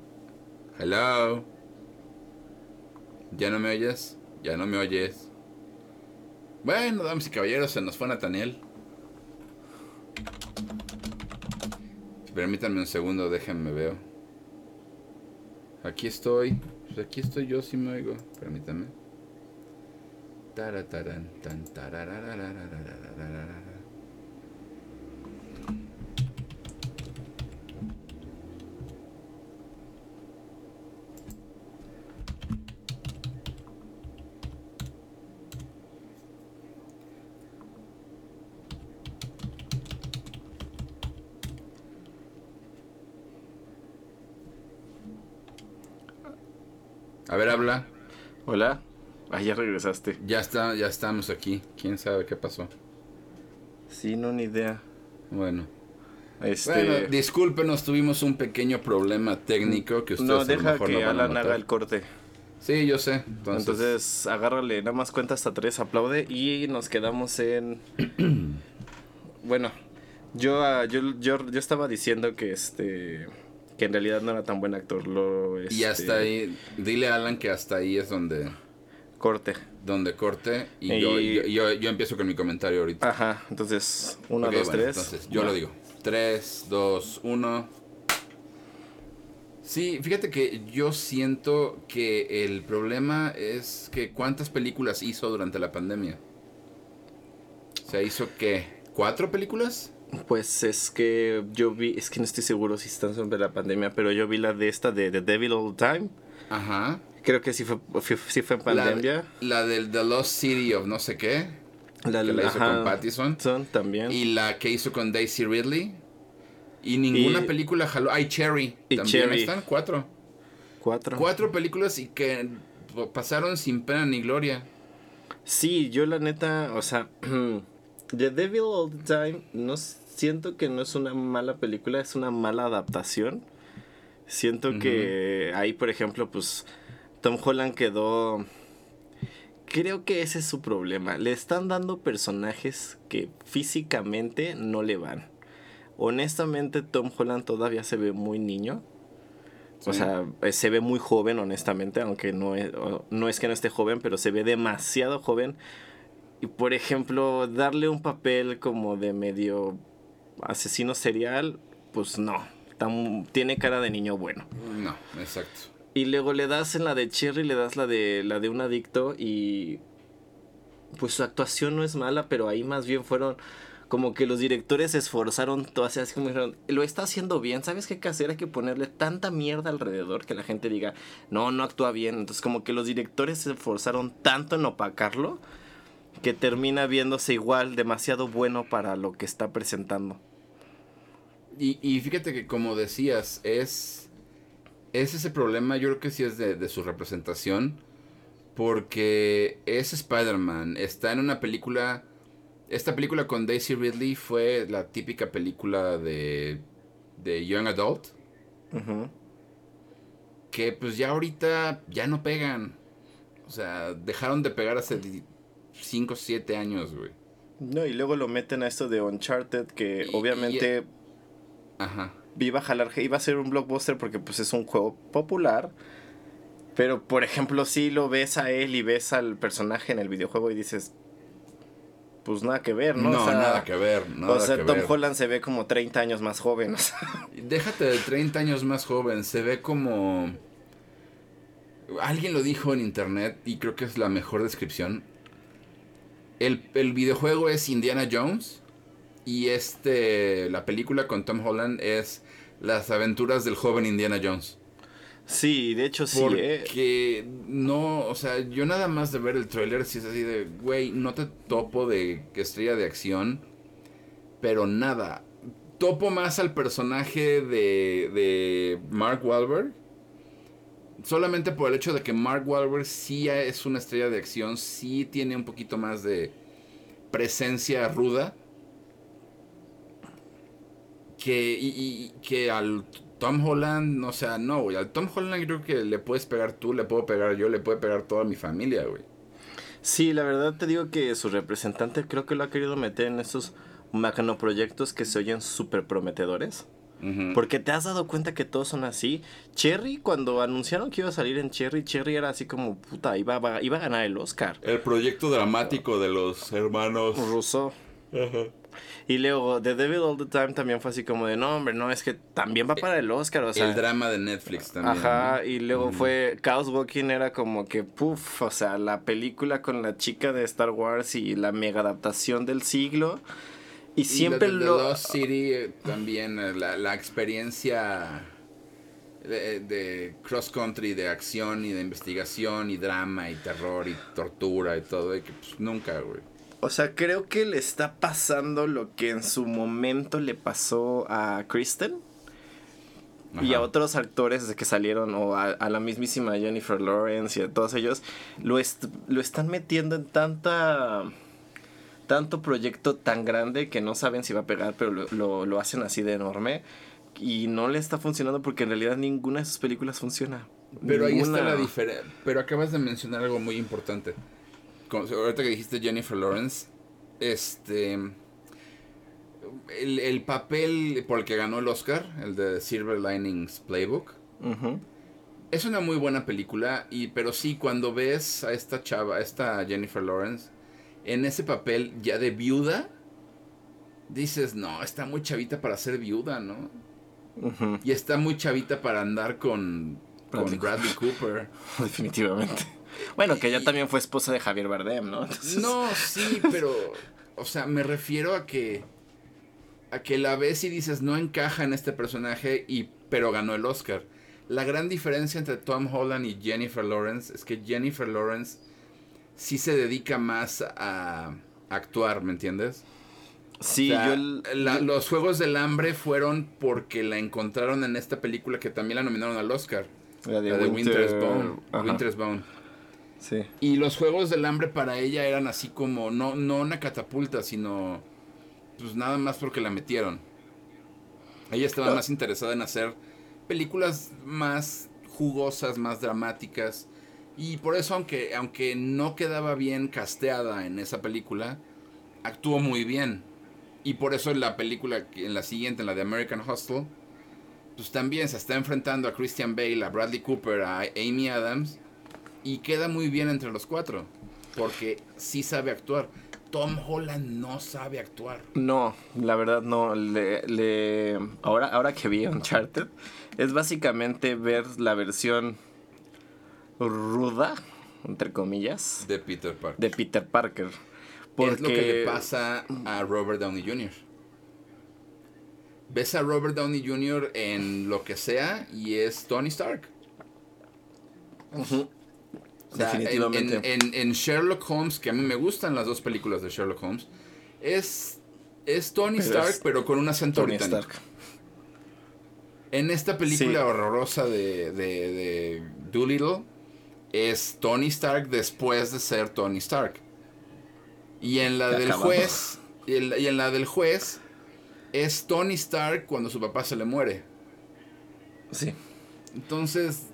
Hello. ¿Ya no me oyes? Ya no me oyes. Bueno, damas y caballeros, se nos fue Nathaniel. Permítanme un segundo, déjenme veo. Aquí estoy. Pues aquí estoy yo, si me oigo. Permítanme. Taratarán, tan. A ver, habla. Hola. Ah, ya regresaste. Ya está, ya estamos aquí. ¿Quién sabe qué pasó? Sí, no, ni idea. Bueno. Este... Bueno, discúlpenos, tuvimos un pequeño problema técnico que ustedes no, a lo deja mejor que Alan haga el corte. Sí, yo sé. Entonces, Entonces, agárrale, nada más cuenta hasta tres, aplaude y nos quedamos en... *clears throat* bueno, yo, ah, yo, yo, yo estaba diciendo que este... Que en realidad no era tan buen actor. Lo, y este, hasta ahí, dile a Alan que hasta ahí es donde, Corte. donde corte y, Y- Yo, yo, yo, yo empiezo con mi comentario ahorita. Ajá, entonces, uno, Ok, dos, bueno, tres. Entonces, yo lo digo. 3, 2, 1. Sí, fíjate que yo siento que el problema es que cuántas películas hizo durante la pandemia. ¿Se hizo qué? ¿Cuatro películas? Pues es que yo vi, es que no estoy seguro si están sobre la pandemia, pero yo vi la de esta de The Devil All the Time. Ajá. Creo que sí fue, fue- sí fue en La, pandemia. la del The Lost City of no sé qué. La, que la hizo ajá, con Pattison. Son también. Y la que hizo con Daisy Ridley. Y ninguna Y- película jaló. Ay, Cherry. Y También Cherry. están cuatro. Cuatro. Cuatro películas y que pasaron sin pena ni gloria. Sí, yo la neta, o sea, *clears throat* The Devil All the Time, no s- siento que no es una mala película, es una mala adaptación. Siento que ahí, por ejemplo, pues Tom Holland quedó... Creo que ese es su problema. Le están dando personajes que físicamente no le van. Honestamente, Tom Holland todavía se ve muy niño. O sea, eh, se ve muy joven, honestamente, aunque no es, no es que no esté joven, pero se ve demasiado joven. Y por ejemplo, darle un papel como de medio asesino serial, pues no. Tiene cara de niño bueno. No, exacto. Y luego le das en la de Cherry, le das la de la de un adicto y pues su actuación no es mala, pero ahí más bien fueron como que los directores se esforzaron todo así, así como dijeron, lo está haciendo bien, ¿sabes qué hay que hacer? Hay que ponerle tanta mierda alrededor que la gente diga, no, no actúa bien. Entonces como que los directores se esforzaron tanto en opacarlo que termina viéndose igual demasiado bueno para lo que está presentando. Y, y fíjate que como decías, es, es ese problema, yo creo que sí es de, de su representación, porque es Spider-Man, está en una película, esta película con Daisy Ridley fue la típica película de, de Young Adult, que pues ya ahorita ya no pegan, o sea, dejaron de pegar hace 5 o 7 años, güey. No, y luego lo meten a esto de Uncharted, que Y- obviamente Ajá. iba a jalar, iba a ser un blockbuster porque pues es un juego popular. Pero por ejemplo, si lo ves a él y ves al personaje en el videojuego y dices, pues nada que ver, ¿no? No, O sea, nada que ver, nada o sea, que Tom ver. Holland se ve como 30 años más joven. o sea. Déjate de 30 años más joven, se ve como... Alguien lo dijo en internet y creo que es la mejor descripción. El, el videojuego es Indiana Jones y este la película con Tom Holland es las aventuras del joven Indiana Jones. Sí, de hecho sí, ¿eh? Porque no, o sea, yo nada más de ver el tráiler si es así de, güey, no te topo de estrella de acción, pero nada. Topo más al personaje de, de Mark Wahlberg. Solamente por el hecho de que Mark Wahlberg sí es una estrella de acción, sí tiene un poquito más de presencia ruda. Que, y, que al Tom Holland, o sea, no, güey. Al Tom Holland creo que le puedes pegar tú, le puedo pegar yo, le puede pegar toda mi familia, güey. Sí, la verdad te digo que su representante creo que lo ha querido meter en esos macroproyectos que se oyen súper prometedores. Porque te has dado cuenta que todos son así. Cherry, cuando anunciaron que iba a salir en Cherry, Cherry era así como, puta, iba, a- iba a ganar el Oscar. El proyecto dramático de los hermanos. Russo. Y luego The Devil All the Time también fue así como de, no, hombre, no, es que también va para el Oscar, o sea. el drama de Netflix también. Ajá, ¿no? y luego fue Chaos Walking era como que, puff, o sea, la película con la chica de Star Wars y la mega adaptación del siglo. Y Y siempre The lo... Lost City eh, también, eh, la, la experiencia de, de cross country, de acción y de investigación y drama y terror y tortura y todo, y que pues nunca, güey. O sea, creo que le está pasando lo que en su momento le pasó a Kristen. y a otros actores que salieron, o a, la mismísima Jennifer Lawrence y a todos ellos, lo, lo están metiendo en tanta tanto proyecto tan grande que no saben si va a pegar, pero lo, lo, hacen así de enorme. Y no le está funcionando porque en realidad ninguna de sus películas funciona. Pero ahí está la diferencia. Pero acabas de mencionar algo muy importante. ahorita que dijiste Jennifer Lawrence, este. El, papel por el que ganó el Oscar, el de Silver Linings Playbook, es una muy buena película. Y, pero sí, cuando ves a esta chava, a esta Jennifer Lawrence, en ese papel ya de viuda, dices, no, está muy chavita para ser viuda, ¿no? Y está muy chavita para andar con Bradley, con Bradley Cooper. *laughs* Definitivamente. Bueno, que ella también fue esposa de Javier Bardem, ¿no? No, sí, *laughs* pero, o sea, me refiero a que, a que la ves y dices, no encaja en este personaje, y, pero ganó el Oscar. La gran diferencia entre Tom Holland y Jennifer Lawrence es que Jennifer Lawrence sí se dedica más a actuar, ¿me entiendes? Sí, yo los Juegos del Hambre fueron porque la encontraron en esta película que también la nominaron al Oscar. La de, Winter's Bone. Winter's Bone. Sí. Y los Juegos del Hambre para ella eran así como, no, no una catapulta, sino pues nada más porque la metieron. Ella estaba ah. más interesada en hacer películas más jugosas, más dramáticas. Y por eso, aunque, aunque no quedaba bien casteada en esa película, actuó muy bien. Y por eso en la película, en la siguiente, en la de American Hustle, pues también se está enfrentando a Christian Bale, a Bradley Cooper, a Amy Adams. Y queda muy bien entre los cuatro. Porque sí sabe actuar. Tom Holland no sabe actuar. No, la verdad no. Le, le... Ahora, ahora que vi Uncharted, es básicamente ver la versión ruda, entre comillas. De Peter Parker. De Peter Parker. Porque... Es lo que le pasa a Robert Downey Jr. Ves a Robert Downey Jr. en lo que sea y es Tony Stark. Definitivamente. En, Sherlock Holmes, que a mí me gustan las dos películas de Sherlock Holmes, es, es Tony Stark, pero con un acento Tony británico. Stark. En esta película horrorosa de, de, de Doolittle, es Tony Stark después de ser Tony Stark. Y en la del juez, y en la, del juez, es Tony Stark cuando su papá se le muere. Sí. Entonces,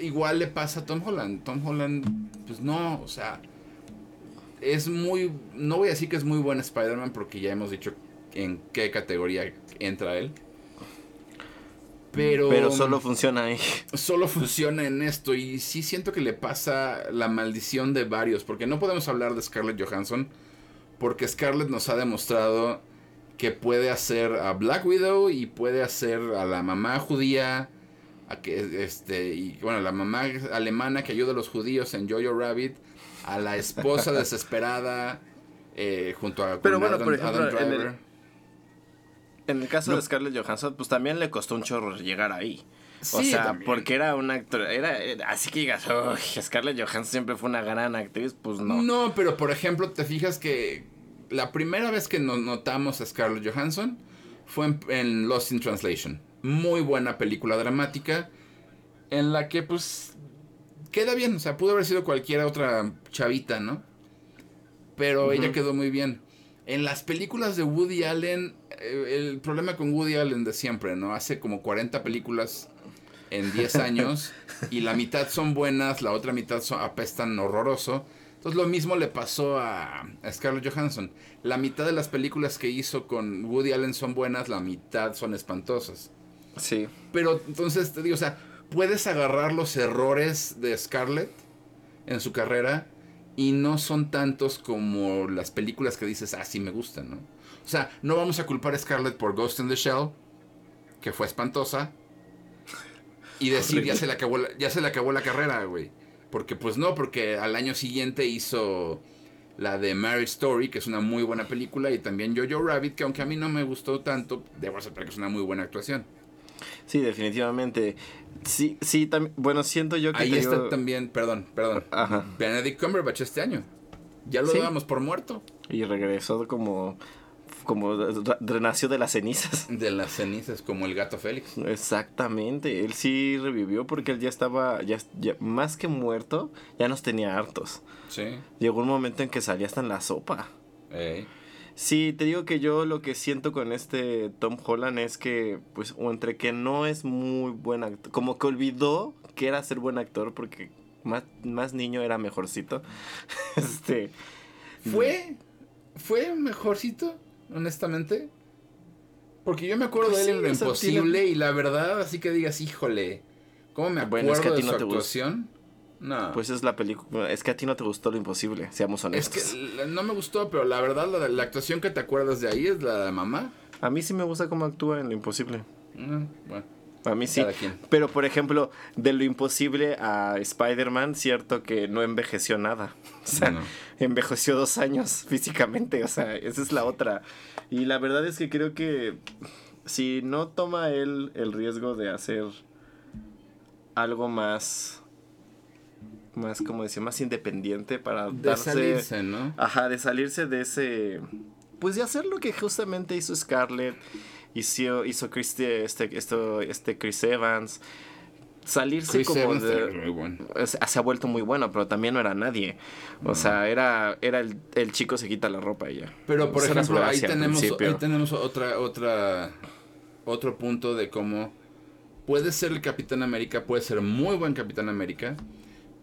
igual le pasa a Tom Holland. Tom Holland, pues no, o sea, es muy, no voy a decir que es muy buen Spider-Man porque ya hemos dicho en qué categoría entra él. Pero, solo funciona ahí. Solo funciona en esto. Y sí siento que le pasa la maldición de varios. Porque no podemos hablar de Scarlett Johansson. Porque Scarlett nos ha demostrado que puede hacer a Black Widow y puede hacer a la mamá judía. A que, este, y bueno, la mamá alemana que ayuda a los judíos en Jojo Rabbit. A la esposa *laughs* desesperada. Eh, junto a Pero bueno, por ejemplo, en el caso de Scarlett Johansson, pues también le costó un chorro llegar ahí. o sea, porque era una actor, era, así que digas, Scarlett Johansson siempre fue una gran actriz, pues no. No, pero por ejemplo, te fijas que la primera vez que nos notamos a Scarlett Johansson fue en, Lost in Translation. Muy buena película dramática en la que pues queda bien, o sea, pudo haber sido cualquier otra chavita, ¿no? Pero ella quedó muy bien. En las películas de Woody Allen, el problema con Woody Allen de siempre, ¿no? Hace como 40 películas en 10 *laughs* años y la mitad son buenas, la otra mitad son, apestan horroroso. Entonces lo mismo le pasó a, Scarlett Johansson. La mitad de las películas que hizo con Woody Allen son buenas, la mitad son espantosas. Sí. Pero entonces te digo, o sea, puedes agarrar los errores de Scarlett en su carrera y no son tantos como las películas que dices, ah, sí me gustan, ¿no? O sea, no vamos a culpar a Scarlett por Ghost in the Shell, que fue espantosa, y *laughs* decir, ya se, le acabó la, ya se le acabó la carrera, güey. Porque pues no, porque al año siguiente hizo la de Mary Story, que es una muy buena película, y también Jojo Rabbit, que aunque a mí no me gustó tanto, debo aceptar que es una muy buena actuación. Sí, definitivamente. Sí, sí, también. Bueno, siento yo que. Ahí está también, perdón, perdón. Ajá. Benedict Cumberbatch este año. Ya lo dábamos por muerto. Y regresó como como renació de las cenizas. *laughs* De las cenizas, como el gato Félix. Exactamente, él sí revivió porque él ya estaba, ya, más que muerto, ya nos tenía hartos. Sí. Llegó un momento en que salía hasta en la sopa. Sí, te digo que yo lo que siento con este Tom Holland es que, pues, o entre que no es muy buen actor, como que olvidó que era ser buen actor porque más, más niño era mejorcito. *laughs* este. ¿Fue? ¿Fue mejorcito? Honestamente. Porque yo me acuerdo pues de él en lo imposible y la verdad, así que digas, híjole, ¿cómo me acuerdo es que a ti de no su actuación? No. Pues es la película. Es que a ti no te gustó lo imposible, seamos honestos. Es que no me gustó, pero la verdad, la, actuación que te acuerdas de ahí es la de mamá. A mí sí me gusta cómo actúa en lo imposible. Mm, bueno. A mí sí. Pero por ejemplo, de lo imposible a Spider-Man, cierto que no envejeció nada. *laughs* O sea, envejeció dos años *laughs* físicamente. O sea, esa es la otra. Y la verdad es que creo que si no toma él el riesgo de hacer algo más más como decía más independiente para de salirse no ajá de salirse de ese pues de hacer lo que justamente hizo Scarlett hizo, hizo Chris, este, esto, este Chris Evans. Salirse como de. Se ha vuelto muy bueno, pero también no era nadie. O sea, era, era el, el, chico se quita la ropa y ya. Pero por ejemplo, ahí tenemos, ahí tenemos otra, otra, otro punto de cómo puede ser el Capitán América, puede ser muy buen Capitán América,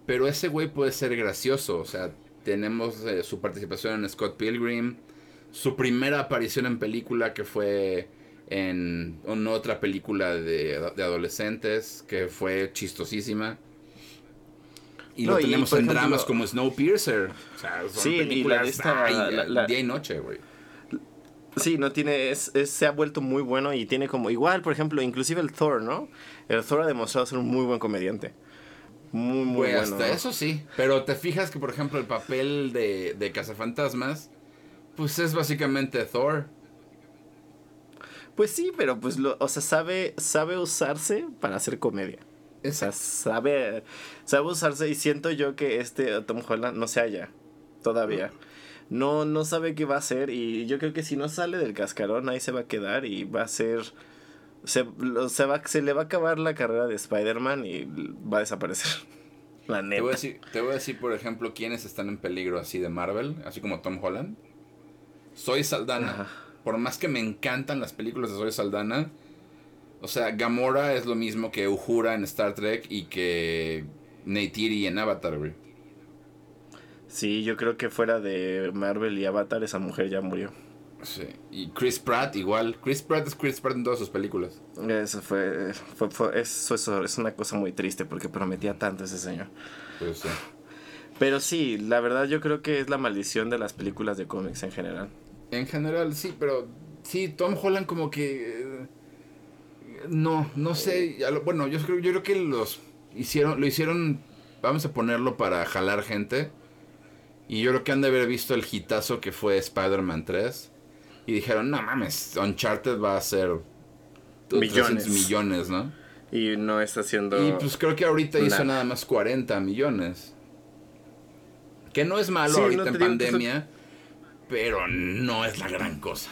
pero ese güey puede ser gracioso. O sea, tenemos eh, su participación en Scott Pilgrim, su primera aparición en película que fue en, otra película de, adolescentes que fue chistosísima. Y lo tenemos en dramas como Snowpiercer. O sea, son sí, películas la, día y noche, güey. Sí, no tiene, es, se ha vuelto muy bueno y tiene como, igual, por ejemplo, inclusive el Thor, ¿no? El Thor ha demostrado ser un muy buen comediante. Muy, muy bueno. hasta eso sí. Pero te fijas que, por ejemplo, el papel de, de Cazafantasmas, pues es básicamente Thor. Pues sí, pero pues lo, o sea, sabe, sabe usarse para hacer comedia. O sea, sabe, sabe usarse y siento yo que este Tom Holland no se halla todavía. No, no sabe qué va a hacer y yo creo que si no sale del cascarón ahí se va a quedar y va a ser... Se, se, va, se le va a acabar la carrera de Spider-Man y va a desaparecer. *laughs* La neta. Te voy, a decir, te voy a decir, por ejemplo, quiénes están en peligro así de Marvel, así como Tom Holland. Soy Saldana por más que me encantan las películas de Zoe Saldana, o sea, Gamora es lo mismo que Uhura en Star Trek y que Neytiri en Avatar, güey. Sí, yo creo que fuera de Marvel y Avatar esa mujer ya murió. Sí, y Chris Pratt igual. Chris Pratt es Chris Pratt en todas sus películas. Eso fue, eso, eso, es una cosa muy triste porque prometía tanto ese señor. Pues sí. Pero sí, la verdad yo creo que es la maldición de las películas de cómics en general. En general, sí, pero sí, Tom Holland como que... Eh, no, no sé. Bueno, yo creo, yo creo que los hicieron, lo hicieron, vamos a ponerlo para jalar gente. Y yo creo que han de haber visto el hitazo que fue Spider-Man 3. Y dijeron, no mames, Uncharted va a ser millones, millones ¿no? Y no está haciendo... Y pues creo que ahorita hizo nada más 40 millones. Que no es malo ahorita en pandemia pero no es la gran cosa.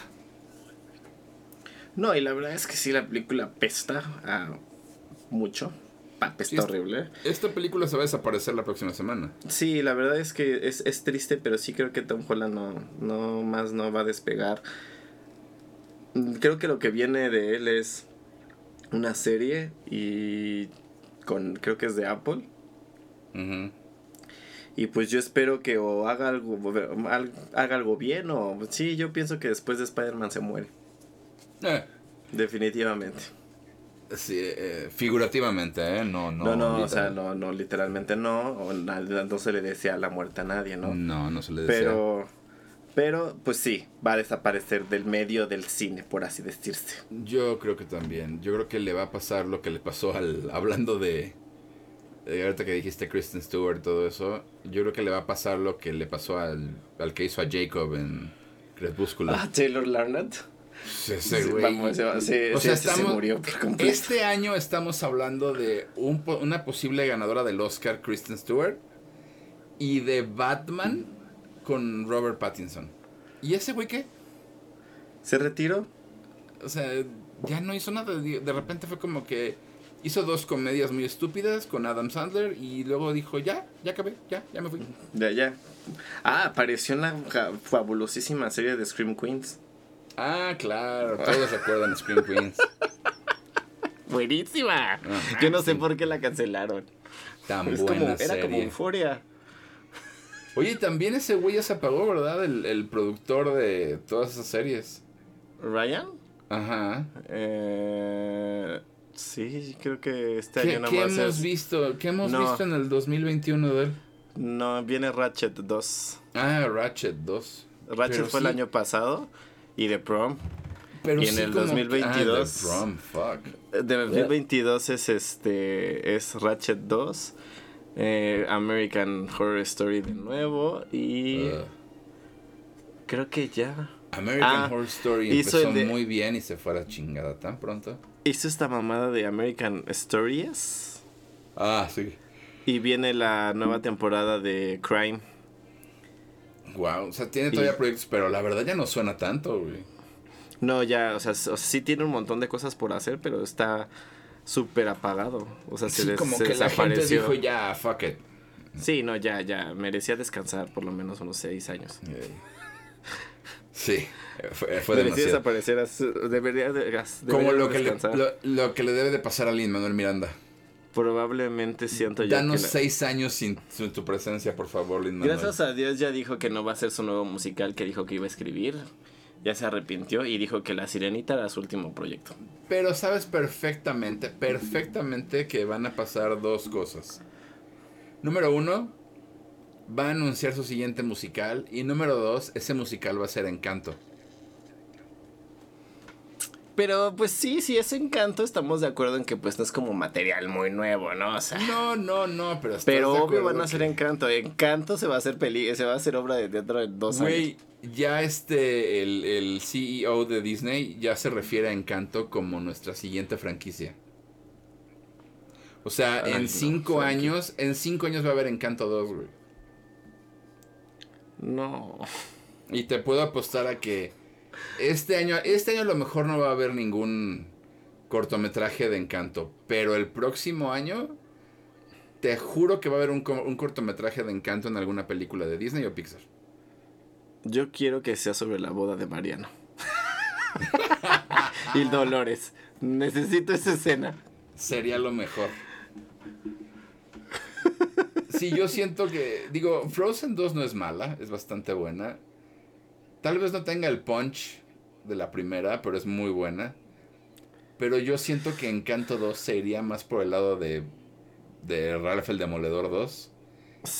No, y la verdad es que sí, la película pesta a mucho. Pesta horrible. Esta película se va a desaparecer la próxima semana. Sí, la verdad es que es, es triste, pero sí creo que Tom Holland no, no más no va a despegar. Creo que lo que viene de él es una serie y con creo que es de Apple. Y pues yo espero que o haga algo, haga algo bien o... Sí, yo pienso que después de Spider-Man se muere. Eh. Definitivamente. Sí, eh, figurativamente, ¿eh? No, no. No, no, o sea, no, no, literalmente no. no se le desea la muerte a nadie, ¿no? No, no se le desea. Pero, pero, pues sí, va a desaparecer del medio del cine, por así decirse. Yo creo que también. Yo creo que le va a pasar lo que le pasó al. Hablando de eh, ahorita que dijiste Kristen Stewart, todo eso, yo creo que le va a pasar lo que le pasó al, al que hizo a Jacob en Crepúsculo. Ah, Taylor Larnett. Sí, güey. o sea, estamos, Este año estamos hablando de un, una posible ganadora del Oscar, Kristen Stewart, y de Batman con Robert Pattinson. ¿Y ese güey qué? ¿Se retiró? O sea, ya no hizo nada. De repente fue como que hizo dos comedias muy estúpidas con Adam Sandler y luego dijo, ya, ya acabé, ya, ya me fui. De allá. Ah, apareció en la fabulosísima serie de Scream Queens. Ah, claro, todos recuerdan Scream Queens. *laughs* Buenísima. Yo no sé por qué la cancelaron. Tan Es buena como, era serie. como euforia. Oye, también ese güey ya se apagó, ¿verdad? El, el productor de todas esas series. ¿Ryan? Ajá. Eh, sí, creo que este ¿Qué, año nada qué hemos es- visto? ¿Qué hemos No. visto en el 2021 de él? No, viene Ratchet 2. Ah, Ratchet 2. Ratchet Pero fue el año pasado y The Prom. Pero y en sí el como que- 2022 Ah, The Prom, fuck. De 2022 es este es Ratchet 2, eh, American Horror Story de nuevo y Ugh. creo que ya American Ah, Horror Story empezó de- muy bien y se fue a la chingada tan pronto. Hizo esta mamada de American Stories Ah, sí. y viene la nueva temporada de Crime. Wow, o sea, tiene Y- todavía proyectos, pero la verdad ya no suena tanto, güey. No, ya, o sea, s- o sea, sí tiene un montón de cosas por hacer, pero está súper apagado. O sea, se, Sí, des- como se que la gente dijo ya, fuck it. Sí, no, ya, ya, merecía descansar por lo menos unos seis años. Eh, Sí, fue, fue merecía demasiado. desaparecer, as- debería, de, Como lo que, le, lo, lo que le debe de pasar a Lin Manuel Miranda. Probablemente siento yo Danos que la- seis años sin, sin tu presencia, por favor, Lin Manuel. Gracias a Dios ya dijo que no va a ser su nuevo musical que dijo que iba a escribir. Ya se arrepintió y dijo que La Sirenita era su último proyecto. Pero sabes perfectamente, perfectamente que van a pasar dos cosas. Número uno, va a anunciar su siguiente musical. Y número dos, ese musical va a ser Encanto. Pero pues sí, sí es encanto, estamos de acuerdo en que pues no es como material muy nuevo, ¿no? O sea, No, no, no, pero pero obvio van a hacer que- encanto. Encanto se va a hacer peli se va a hacer obra de teatro en dos años. Güey, ya este, el, el CEO de Disney ya se refiere a Encanto como nuestra siguiente franquicia. O sea, Ay, en no, cinco años, en cinco años va a haber Encanto 2, güey. No. Y te puedo apostar a que este año, este año a lo mejor no va a haber ningún cortometraje de Encanto, pero el próximo año te juro que va a haber un, un cortometraje de Encanto en alguna película de Disney o Pixar. Yo quiero que sea sobre la boda de Mariano. *laughs* y Dolores. Necesito esa escena. Sería lo mejor. Sí, yo siento que, digo, Frozen 2 no es mala, es bastante buena. Tal vez no tenga el punch de la primera, pero es muy buena. Pero yo siento que Encanto 2 se iría más por el lado de, de Ralph el Demoledor 2.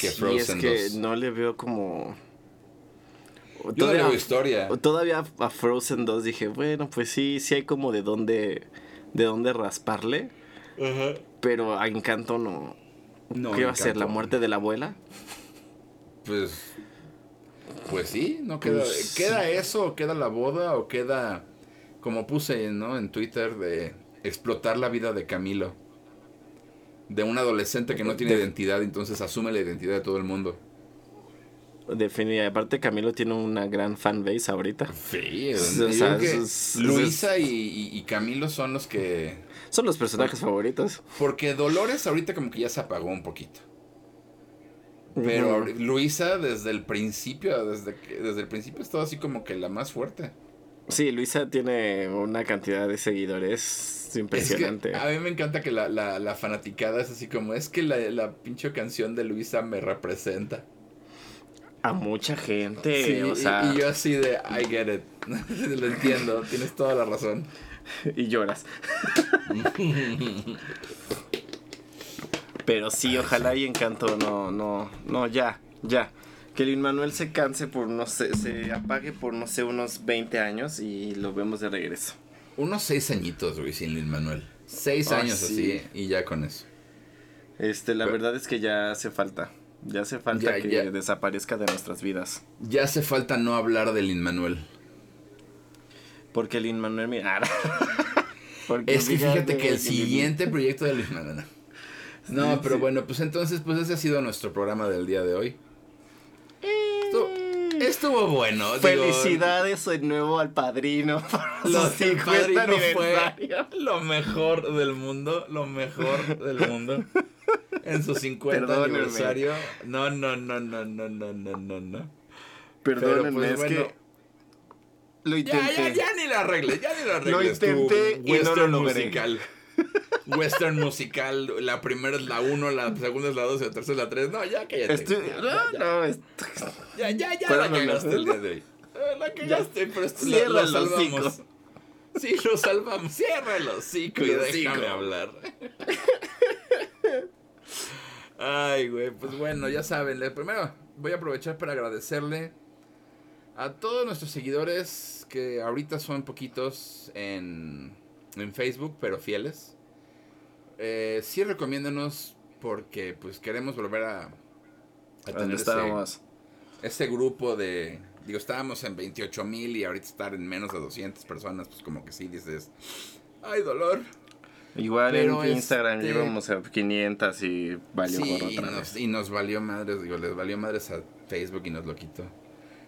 Que sí, Frozen es que 2. no le veo como... Yo no le veo historia. Todavía a Frozen 2 dije, bueno, pues sí, sí hay como de dónde, de dónde rasparle. Pero a Encanto no. No, ¿Qué va a ser? ¿La muerte de la abuela? Pues. Pues sí, no queda. Pues, ¿Queda eso? ¿O queda la boda? ¿O queda. Como puse, ¿no? En Twitter de explotar la vida de Camilo. De un adolescente que no tiene De- identidad, entonces asume la identidad de todo el mundo. Definitivamente. Aparte, Camilo tiene una gran fanbase ahorita. Sí, *laughs* O sea, es- Luisa y, y- y Camilo son los que. Son los personajes favoritos. Porque Dolores ahorita como que ya se apagó un poquito. Pero ahori- Luisa desde el principio, desde, el principio estaba así como que la más fuerte. Sí, Luisa tiene una cantidad de seguidores impresionante. Es que a mí me encanta que la, la, la fanaticada es así como, es que la, la pinche canción de Luisa me representa. A mucha gente. Sí, o y- sea, y, yo así de, I get it. *laughs* Lo entiendo, tienes toda la razón. *laughs* y lloras. Pero sí, ojalá y Encanto no, no, no, ya, ya. Que Lin Manuel se canse por, no sé, se apague por, no sé, unos 20 años y lo vemos de regreso. Unos seis añitos, güey, sin Lin Manuel. Seis Ah, años sí. así y ya con eso. Este, la Pero- verdad es que ya hace falta. Ya hace falta Ya, que ya. desaparezca de nuestras vidas. Ya hace falta no hablar de Lin Manuel. Porque Lin Manuel, mira. *laughs* Es que fíjate que el siguiente proyecto de Lin Manuel. No, Sí, pero sí. bueno, pues entonces, pues ese ha sido nuestro programa del día de hoy. Estuvo, estuvo bueno. digo, Felicidades de nuevo al padrino. Lo su del 50 padrino fue lo mejor del mundo, lo mejor del mundo. *laughs* En su 50 Perdónenme. aniversario. No, no, no, no, no, no, no, no, no. Perdónenme, pues, es bueno. que lo Ya, intenté. ya, ya ni lo arregles, ya ni lo arregles. tu intenté y no western lo logré. musical. Western musical, la primera es la 1, la segunda es la 2 y la tercera es la 3. No, ya cállate. Estoy- Ya, no, ya, no, es- ya, ya, ya la lo cagaste el día de hoy. Eh, La cagaste, pero esto Cierra lo, lo salvamos. hocico. Sí, lo salvamos. Cierra el hocico y déjame hablar. *laughs* Ay, güey, pues bueno, ya saben. Primero voy a aprovechar para agradecerle a todos nuestros seguidores que ahorita son poquitos en, en Facebook, pero fieles. Eh, sí, recomiéndanos porque pues queremos volver a, a ¿Dónde tener ese, estábamos? ese grupo de... Digo, estábamos en 28 mil y ahorita estar en menos de 200 personas, pues como que sí dices, ay, dolor. Igual Pero en Instagram este- llevamos a 500 y valió Sí, y otra nos, vez. y nos valió madres, digo, les valió madres a Facebook y nos lo quitó.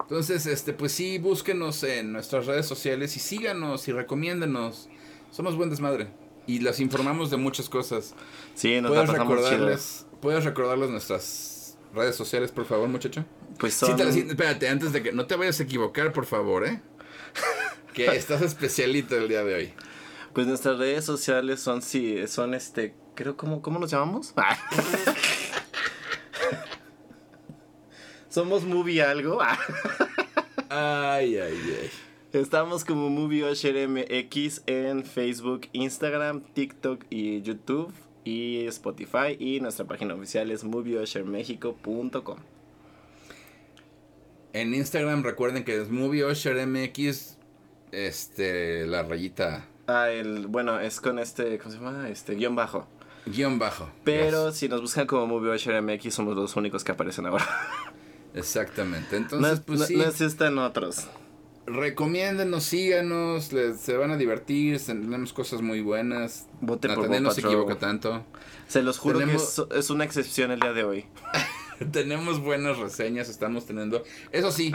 Entonces, este, pues sí, búsquenos en nuestras redes sociales y síganos y recomiéndenos. Somos buen desmadre. Y les informamos de muchas cosas. Sí, nos ¿Puedes pasamos chido. recordarles, ¿Puedes recordarles nuestras redes sociales, por favor, muchacho? Pues Sí, son... te- sí, espérate, antes de que... No te vayas a equivocar, por favor, ¿eh? *laughs* que estás especialito el día de hoy. Pues nuestras redes sociales son, sí, son este, creo, ¿cómo, cómo nos llamamos? Ah. *laughs* Somos Movie Algo. Ah. Ay, ay, ay. Estamos como Movie Usher MX en Facebook, Instagram, TikTok y YouTube y Spotify y nuestra página oficial es movieushermexico.com. En Instagram recuerden que es MovieOsherMX, este, la rayita Ah, el, bueno, es con este, ¿cómo se llama? Este, guion bajo. guion bajo. Pero Yes. si nos buscan como Movie Usher MX somos los únicos que aparecen ahora. *laughs* Exactamente. Entonces, es- pues no- sí, no existen otros. recomiéndenos, síganos, les- se van a divertir, tenemos cosas muy buenas. Vote por no se equivoca tanto. Se los juro Tenemos- que es, es una excepción el día de hoy. *laughs* tenemos buenas reseñas, estamos teniendo. Eso sí,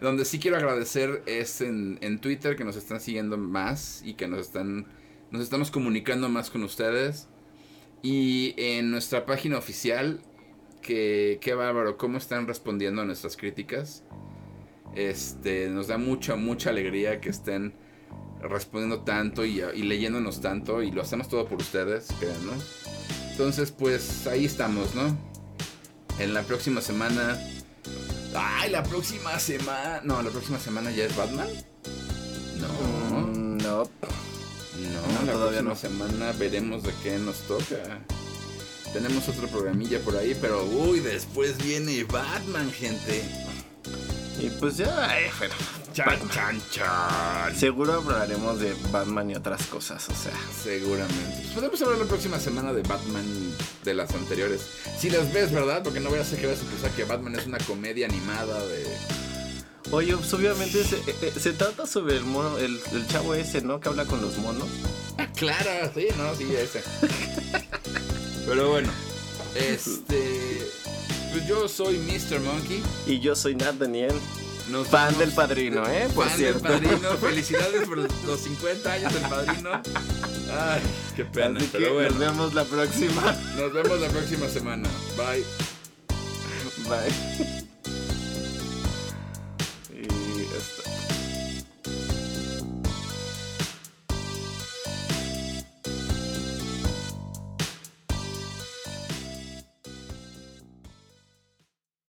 donde sí quiero agradecer es en, en Twitter que nos están siguiendo más y que nos están. Nos estamos comunicando más con ustedes. Y en nuestra página oficial, que qué bárbaro, cómo están respondiendo a nuestras críticas. Este, nos da mucha, mucha alegría que estén respondiendo tanto y, leyéndonos tanto. Y lo hacemos todo por ustedes, créanos. Entonces, pues ahí estamos, ¿no? En la próxima semana. ¡Ay, la próxima semana! No, la próxima semana ya es Batman. No, Mm, no. no, no, la todavía próxima no. semana veremos de qué nos toca. Tenemos otro programilla por ahí, pero uy, después viene Batman, gente. Y pues ya, eh, bueno, Chan, chan, chan. seguro hablaremos de Batman y otras cosas, o sea. Seguramente. Pues podemos hablar la próxima semana de Batman de las anteriores. Si las ves, ¿verdad? Porque no voy a hacer que vas a pensar que Batman es una comedia animada de. Oye, pues obviamente se, eh, eh, se trata sobre el mono, el, el chavo ese, ¿no? Que habla con los monos. Claro, sí, no, sí, ese. Pero bueno, este. Pues yo soy Mr. Monkey. Y yo soy Nat Daniel, Nos fan del padrino, ¿eh? Por Fan cierto. del padrino. *laughs* Felicidades por los 50 años del padrino. Ay, qué pena. Así que Pero bueno, nos vemos la próxima. nos vemos la próxima semana. Bye. *laughs* Bye.